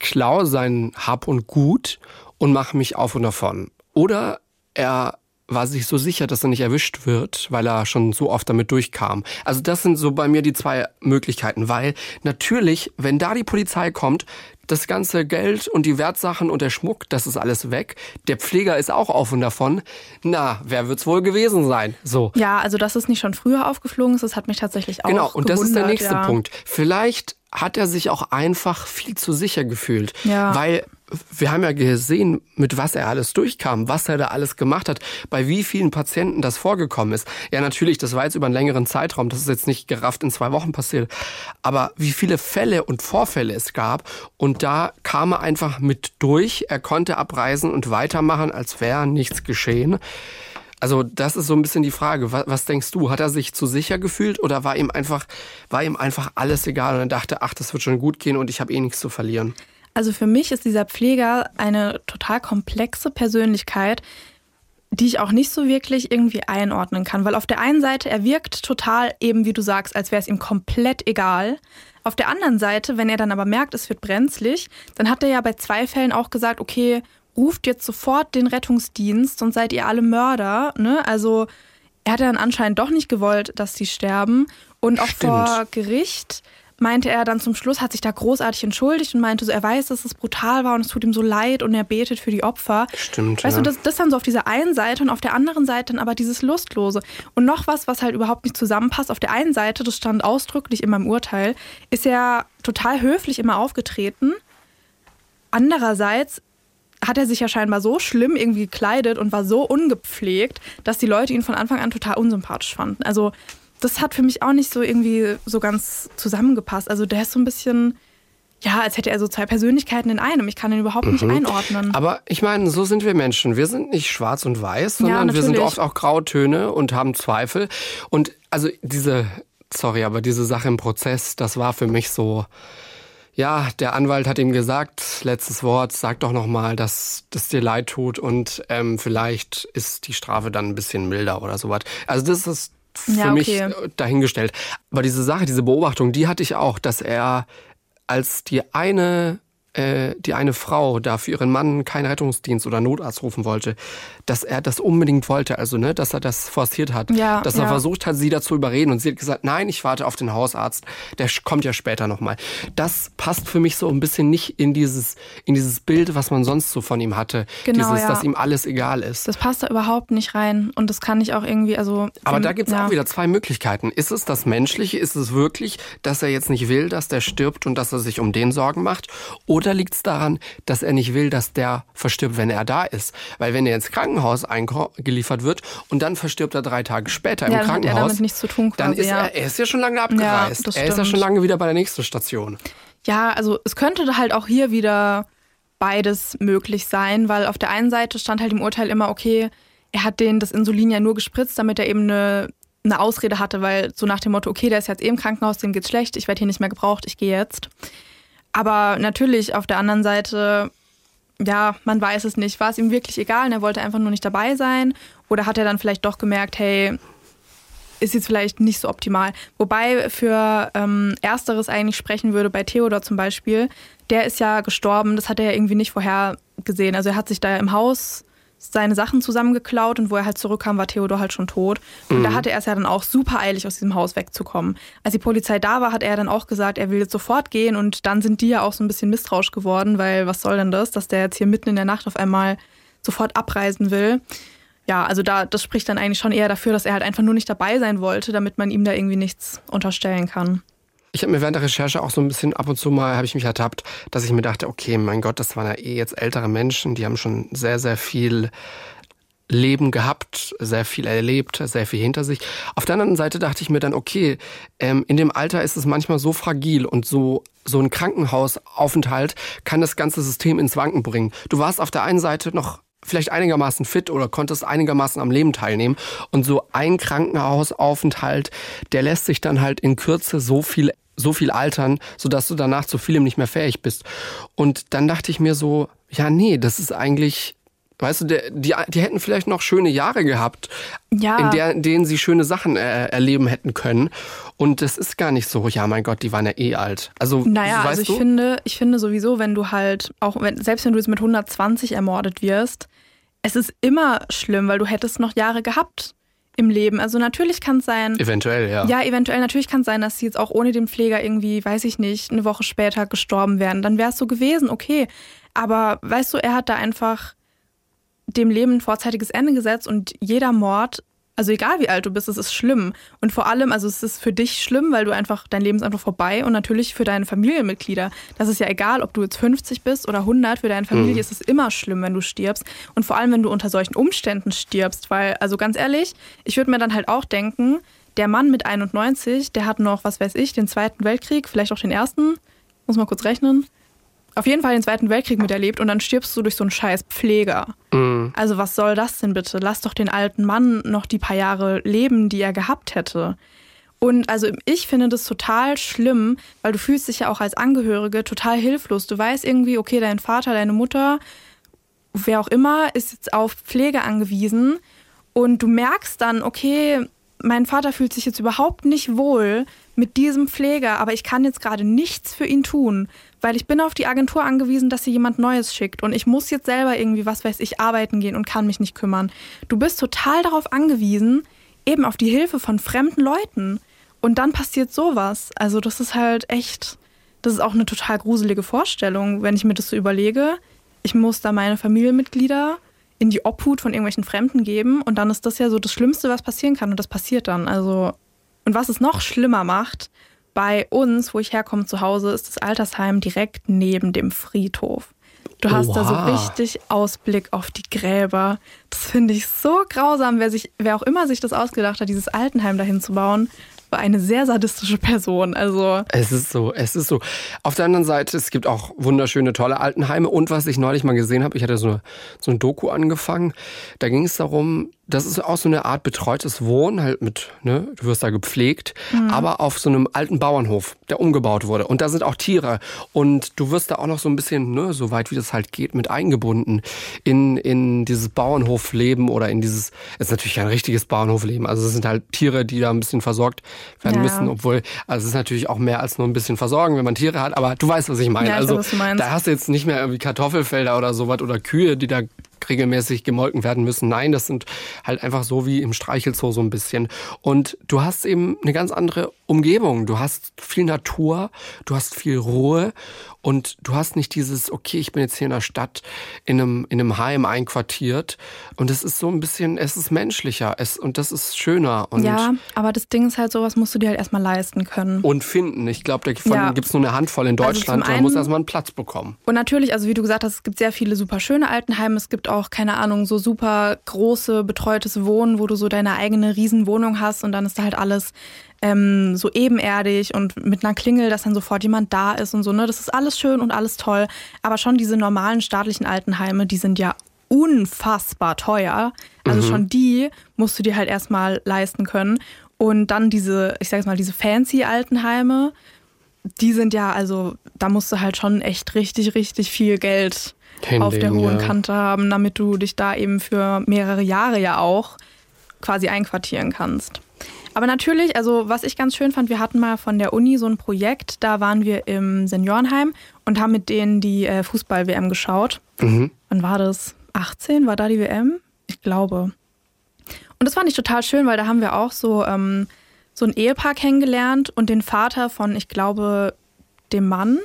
klau sein Hab und Gut und mache mich auf und davon. Oder er war sich so sicher, dass er nicht erwischt wird, weil er schon so oft damit durchkam. Also das sind so bei mir die zwei Möglichkeiten, weil natürlich, wenn da die Polizei kommt, das ganze Geld und die Wertsachen und der Schmuck, das ist alles weg. Der Pfleger ist auch auf und davon. Na, wer wird's wohl gewesen sein? So. Ja, also dass es nicht schon früher aufgeflogen ist, das hat mich tatsächlich auch Genau, und das ist der nächste ja. Punkt. Vielleicht hat er sich auch einfach viel zu sicher gefühlt, Ja. weil wir haben ja gesehen, mit was er alles durchkam, was er da alles gemacht hat, bei wie vielen Patienten das vorgekommen ist. Ja, natürlich, das war jetzt über einen längeren Zeitraum, das ist jetzt nicht gerafft in zwei Wochen passiert, aber wie viele Fälle und Vorfälle es gab und da kam er einfach mit durch, er konnte abreisen und weitermachen, als wäre nichts geschehen. Also das ist so ein bisschen die Frage. Was, was, denkst du? Hat er sich zu sicher gefühlt oder war ihm einfach, war ihm einfach alles egal und er dachte, ach, das wird schon gut gehen und ich habe eh nichts zu verlieren? Also für mich ist dieser Pfleger eine total komplexe Persönlichkeit, die ich auch nicht so wirklich irgendwie einordnen kann. Weil auf der einen Seite, er wirkt total eben, wie du sagst, als wäre es ihm komplett egal. Auf der anderen Seite, wenn er dann aber merkt, es wird brenzlig, dann hat er ja bei zwei Fällen auch gesagt, okay, ruft jetzt sofort den Rettungsdienst, sonst seid ihr alle Mörder. Ne? Also er hat ja dann anscheinend doch nicht gewollt, dass sie sterben. Und auch Stimmt. vor Gericht meinte er dann zum Schluss, hat sich da großartig entschuldigt und meinte so, er weiß, dass es brutal war und es tut ihm so leid und er betet für die Opfer. Stimmt. Weißt ja. du, das, das dann so auf dieser einen Seite und auf der anderen Seite dann aber dieses Lustlose. Und noch was, was halt überhaupt nicht zusammenpasst. Auf der einen Seite, das stand ausdrücklich in meinem Urteil, ist er total höflich immer aufgetreten. Andererseits hat er sich ja scheinbar so schlimm irgendwie gekleidet und war so ungepflegt, dass die Leute ihn von Anfang an total unsympathisch fanden. Also das hat für mich auch nicht so irgendwie so ganz zusammengepasst. Also der ist so ein bisschen, ja, als hätte er so zwei Persönlichkeiten in einem. Ich kann ihn überhaupt nicht einordnen. Aber ich meine, so sind wir Menschen. Wir sind nicht schwarz und weiß, sondern wir sind oft auch Grautöne und haben Zweifel. Und also diese, sorry, aber diese Sache im Prozess, das war für mich so, ja, der Anwalt hat ihm gesagt, letztes Wort, sag doch nochmal, dass das dir leid tut und ähm, vielleicht ist die Strafe dann ein bisschen milder oder sowas. Also das ist für Ja, mich okay. äh, dahingestellt. Aber diese Sache, diese Beobachtung, die hatte ich auch, dass er als die eine äh, die eine Frau da für ihren Mann keinen Rettungsdienst oder Notarzt rufen wollte, dass er das unbedingt wollte, also ne, dass er das forciert hat, Ja, dass er ja. versucht hat, sie dazu überreden und sie hat gesagt, nein, ich warte auf den Hausarzt, der kommt ja später nochmal. Das passt für mich so ein bisschen nicht in dieses in dieses Bild, was man sonst so von ihm hatte, Genau, dieses, ja. dass ihm alles egal ist. Das passt da überhaupt nicht rein. Und das kann ich auch irgendwie, also. Aber ähm, da gibt's auch wieder zwei Möglichkeiten. Ist es das Menschliche? Ist es wirklich, dass er jetzt nicht will, dass der stirbt und dass er sich um den Sorgen macht? Oder liegt's daran, dass er nicht will, dass der verstirbt, wenn er da ist? Weil wenn er ins Krankenhaus eingeliefert wird und dann verstirbt er drei Tage später im Ja, dann hat er Krankenhaus, damit nichts zu tun dann quasi, ist ja. er, er ist ja schon lange abgereist. das er ist ja schon lange wieder bei der nächsten Station. Ja, also es könnte halt auch hier wieder beides möglich sein, weil auf der einen Seite stand halt im Urteil immer, okay, er hat den das Insulin ja nur gespritzt, damit er eben eine, eine Ausrede hatte, weil so nach dem Motto, okay, der ist jetzt eh im Krankenhaus, dem geht's schlecht, ich werde hier nicht mehr gebraucht, ich gehe jetzt. Aber natürlich auf der anderen Seite, ja, man weiß es nicht. War es ihm wirklich egal und er wollte einfach nur nicht dabei sein? Oder hat er dann vielleicht doch gemerkt, hey, ist jetzt vielleicht nicht so optimal. Wobei für ähm, Ersteres eigentlich sprechen würde bei Theodor zum Beispiel. Der ist ja gestorben, das hat er ja irgendwie nicht vorher gesehen. Also er hat sich da im Haus seine Sachen zusammengeklaut und wo er halt zurückkam, war Theodor halt schon tot. Und da hatte er es ja dann auch super eilig, aus diesem Haus wegzukommen. Als die Polizei da war, hat er dann auch gesagt, er will jetzt sofort gehen und dann sind die ja auch so ein bisschen misstrauisch geworden, weil was soll denn das, dass der jetzt hier mitten in der Nacht auf einmal sofort abreisen will. Ja, also da, das spricht dann eigentlich schon eher dafür, dass er halt einfach nur nicht dabei sein wollte, damit man ihm da irgendwie nichts unterstellen kann. Ich habe mir während der Recherche auch so ein bisschen ab und zu mal, habe ich mich ertappt, dass ich mir dachte, okay, mein Gott, das waren ja eh jetzt ältere Menschen, die haben schon sehr, sehr viel Leben gehabt, sehr viel erlebt, sehr viel hinter sich. Auf der anderen Seite dachte ich mir dann, okay, ähm, in dem Alter ist es manchmal so fragil und so so ein Krankenhausaufenthalt kann das ganze System ins Wanken bringen. Du warst auf der einen Seite noch vielleicht einigermaßen fit oder konntest einigermaßen am Leben teilnehmen. Und so ein Krankenhausaufenthalt, der lässt sich dann halt in Kürze so viel, so viel altern, sodass du danach zu vielem nicht mehr fähig bist. Und dann dachte ich mir so, ja, nee, das ist eigentlich, weißt du, der, die, die hätten vielleicht noch schöne Jahre gehabt, Ja. in, der, in denen sie schöne Sachen äh, erleben hätten können. Und das ist gar nicht so, ja, mein Gott, die waren ja eh alt. Also, Naja, also ich du? finde, ich finde sowieso, wenn du halt, auch wenn, selbst wenn du jetzt mit 120 ermordet wirst, es ist immer schlimm, weil du hättest noch Jahre gehabt im Leben. Also natürlich kann es sein. Eventuell, ja. Ja, eventuell. Natürlich kann es sein, dass sie jetzt auch ohne den Pfleger irgendwie, weiß ich nicht, eine Woche später gestorben wären. Dann wäre es so gewesen, okay. Aber weißt du, er hat da einfach dem Leben ein vorzeitiges Ende gesetzt und jeder Mord also egal wie alt du bist, es ist schlimm. Und vor allem, also es ist für dich schlimm, weil du einfach, dein Leben ist einfach vorbei und natürlich für deine Familienmitglieder. Das ist ja egal, ob du jetzt 50 bist oder 100, für deine Familie mhm. ist es immer schlimm, wenn du stirbst. Und vor allem, wenn du unter solchen Umständen stirbst, weil, also ganz ehrlich, ich würde mir dann halt auch denken, der Mann mit 91, der hat noch, was weiß ich, den Zweiten Weltkrieg, vielleicht auch den Ersten, muss mal kurz rechnen, auf jeden Fall den Zweiten Weltkrieg miterlebt und dann stirbst du durch so einen scheiß Pfleger. Mhm. Also was soll das denn bitte? Lass doch den alten Mann noch die paar Jahre leben, die er gehabt hätte. Und also ich finde das total schlimm, weil du fühlst dich ja auch als Angehörige total hilflos. Du weißt irgendwie, okay, dein Vater, deine Mutter, wer auch immer, ist jetzt auf Pflege angewiesen und du merkst dann, okay, mein Vater fühlt sich jetzt überhaupt nicht wohl mit diesem Pfleger, aber ich kann jetzt gerade nichts für ihn tun weil ich bin auf die Agentur angewiesen, dass sie jemand Neues schickt und ich muss jetzt selber irgendwie, was weiß ich, arbeiten gehen und kann mich nicht kümmern. Du bist total darauf angewiesen, eben auf die Hilfe von fremden Leuten. Und dann passiert sowas. Also das ist halt echt, das ist auch eine total gruselige Vorstellung, wenn ich mir das so überlege. Ich muss da meine Familienmitglieder in die Obhut von irgendwelchen Fremden geben und dann ist das ja so das Schlimmste, was passieren kann und das passiert dann. Also und was es noch schlimmer macht, bei uns, wo ich herkomme zu Hause, ist das Altersheim direkt neben dem Friedhof. Du hast Oha. da so richtig Ausblick auf die Gräber. Das finde ich so grausam, wer, sich, wer auch immer sich das ausgedacht hat, dieses Altenheim dahin zu bauen war eine sehr sadistische Person. Also es ist so, es ist so. Auf der anderen Seite, es gibt auch wunderschöne, tolle Altenheime. Und was ich neulich mal gesehen habe, ich hatte so, eine, so ein Doku angefangen. Da ging es darum, das ist auch so eine Art betreutes Wohnen, halt mit, ne, du wirst da gepflegt, mhm. aber auf so einem alten Bauernhof, der umgebaut wurde. Und da sind auch Tiere. Und du wirst da auch noch so ein bisschen, ne, so weit wie das halt geht, mit eingebunden in, in dieses Bauernhofleben oder in dieses, es ist natürlich kein richtiges Bauernhofleben. Also es sind halt Tiere, die da ein bisschen versorgt werden ja. müssen, obwohl, also es ist natürlich auch mehr als nur ein bisschen versorgen, wenn man Tiere hat, aber du weißt, was ich meine. Ja, ich also weiß, da hast du jetzt nicht mehr irgendwie Kartoffelfelder oder sowas oder Kühe, die da regelmäßig gemolken werden müssen. Nein, das sind halt einfach so wie im Streichelzoo so ein bisschen. Und du hast eben eine ganz andere Umgebung. Du hast viel Natur, du hast viel Ruhe und du hast nicht dieses, okay, ich bin jetzt hier in der Stadt in einem, in einem Heim einquartiert und es ist so ein bisschen, es ist menschlicher es, und das ist schöner. Und ja, aber das Ding ist halt, sowas musst du dir halt erstmal leisten können. Und finden. Ich glaube, davon ja. gibt es nur eine Handvoll in also Deutschland. Also man muss erstmal einen Platz bekommen. Und natürlich, also wie du gesagt hast, es gibt sehr viele super schöne Altenheime. Es gibt auch, keine Ahnung, so super große, betreutes Wohnen, wo du so deine eigene Riesenwohnung hast und dann ist da halt alles ähm, so ebenerdig und mit einer Klingel, dass dann sofort jemand da ist und so. Ne? Das ist alles schön und alles toll. Aber schon diese normalen staatlichen Altenheime, die sind ja unfassbar teuer. Also mhm. schon die musst du dir halt erstmal leisten können. Und dann diese, ich sag jetzt mal, diese fancy Altenheime, die sind ja, also da musst du halt schon echt richtig, richtig viel Geld Hinlegen, auf der hohen ja. Kante haben, damit du dich da eben für mehrere Jahre ja auch quasi einquartieren kannst. Aber natürlich, also was ich ganz schön fand, wir hatten mal von der Uni so ein Projekt, da waren wir im Seniorenheim und haben mit denen die äh, Fußball-WM geschaut. Mhm. Wann war das? 18? War da die WM? Ich glaube. Und das fand ich total schön, weil da haben wir auch so, ähm, so ein Ehepaar kennengelernt und den Vater von, ich glaube, dem Mann.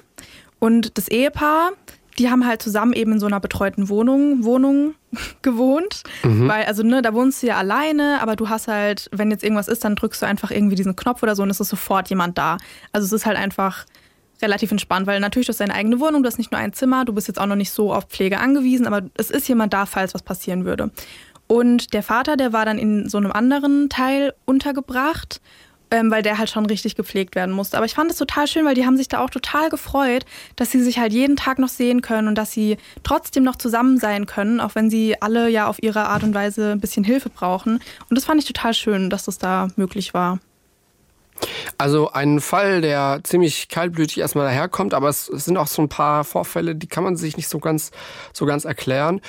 Und das Ehepaar, die haben halt zusammen eben in so einer betreuten Wohnung, Wohnung gewohnt. Mhm. Weil, also, ne, da wohnst du ja alleine, aber du hast halt, wenn jetzt irgendwas ist, dann drückst du einfach irgendwie diesen Knopf oder so und es ist sofort jemand da. Also es ist halt einfach relativ entspannt, weil natürlich du hast deine eigene Wohnung, du hast nicht nur ein Zimmer, du bist jetzt auch noch nicht so auf Pflege angewiesen, aber es ist jemand da, falls was passieren würde. Und der Vater, der war dann in so einem anderen Teil untergebracht ähm, weil der halt schon richtig gepflegt werden musste. Aber ich fand es total schön, weil die haben sich da auch total gefreut, dass sie sich halt jeden Tag noch sehen können und dass sie trotzdem noch zusammen sein können, auch wenn sie alle ja auf ihre Art und Weise ein bisschen Hilfe brauchen. Und das fand ich total schön, dass das da möglich war. Also ein Fall, der ziemlich kaltblütig erstmal daherkommt, aber es sind auch so ein paar Vorfälle, die kann man sich nicht so ganz, so ganz erklären.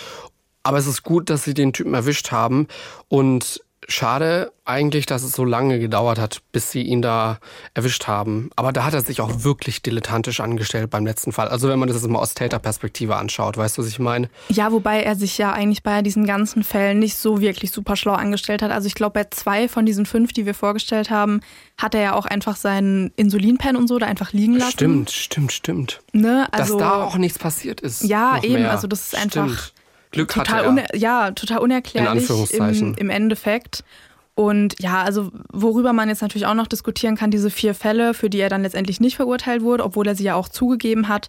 Aber es ist gut, dass sie den Typen erwischt haben und Schade eigentlich, dass es so lange gedauert hat, bis sie ihn da erwischt haben. Aber da hat er sich auch wirklich dilettantisch angestellt beim letzten Fall. Also wenn man das jetzt mal aus Täterperspektive anschaut, weißt du, was ich meine? Ja, wobei er sich ja eigentlich bei diesen ganzen Fällen nicht so wirklich super schlau angestellt hat. Also ich glaube, bei zwei von diesen fünf, die wir vorgestellt haben, hat er ja auch einfach seinen Insulinpen und so da einfach liegen lassen. Stimmt, stimmt, stimmt. Ne? Also, Dass da auch nichts passiert ist. Ja, eben. Mehr. Also das ist einfach Stimmt. Glück total, hatte er. ja, total unerklärlich In Anführungszeichen. im, im Endeffekt. Und ja, also worüber man jetzt natürlich auch noch diskutieren kann, diese vier Fälle, für die er dann letztendlich nicht verurteilt wurde, obwohl er sie ja auch zugegeben hat.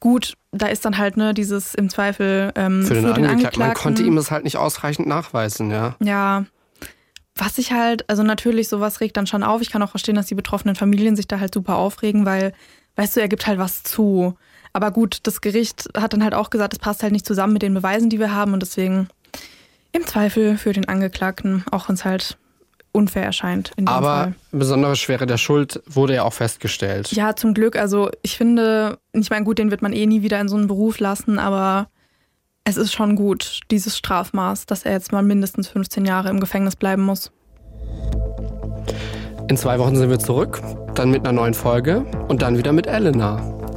Gut, da ist dann halt ne dieses im Zweifel ähm, Für den, für den Angeklagten. Man konnte ihm das halt nicht ausreichend nachweisen, ja. Ja, was ich halt, also natürlich, sowas regt dann schon auf. Ich kann auch verstehen, dass die betroffenen Familien sich da halt super aufregen, weil, weißt du, er gibt halt was zu. Aber gut, das Gericht hat dann halt auch gesagt, es passt halt nicht zusammen mit den Beweisen, die wir haben und deswegen im Zweifel für den Angeklagten, auch wenn es halt unfair erscheint Aber Fall. besondere Schwere der Schuld wurde ja auch festgestellt. Ja, zum Glück. Also ich finde, ich meine, gut, den wird man eh nie wieder in so einen Beruf lassen, aber es ist schon gut, dieses Strafmaß, dass er jetzt mal mindestens 15 Jahre im Gefängnis bleiben muss. In zwei Wochen sind wir zurück, dann mit einer neuen Folge und dann wieder mit Elena.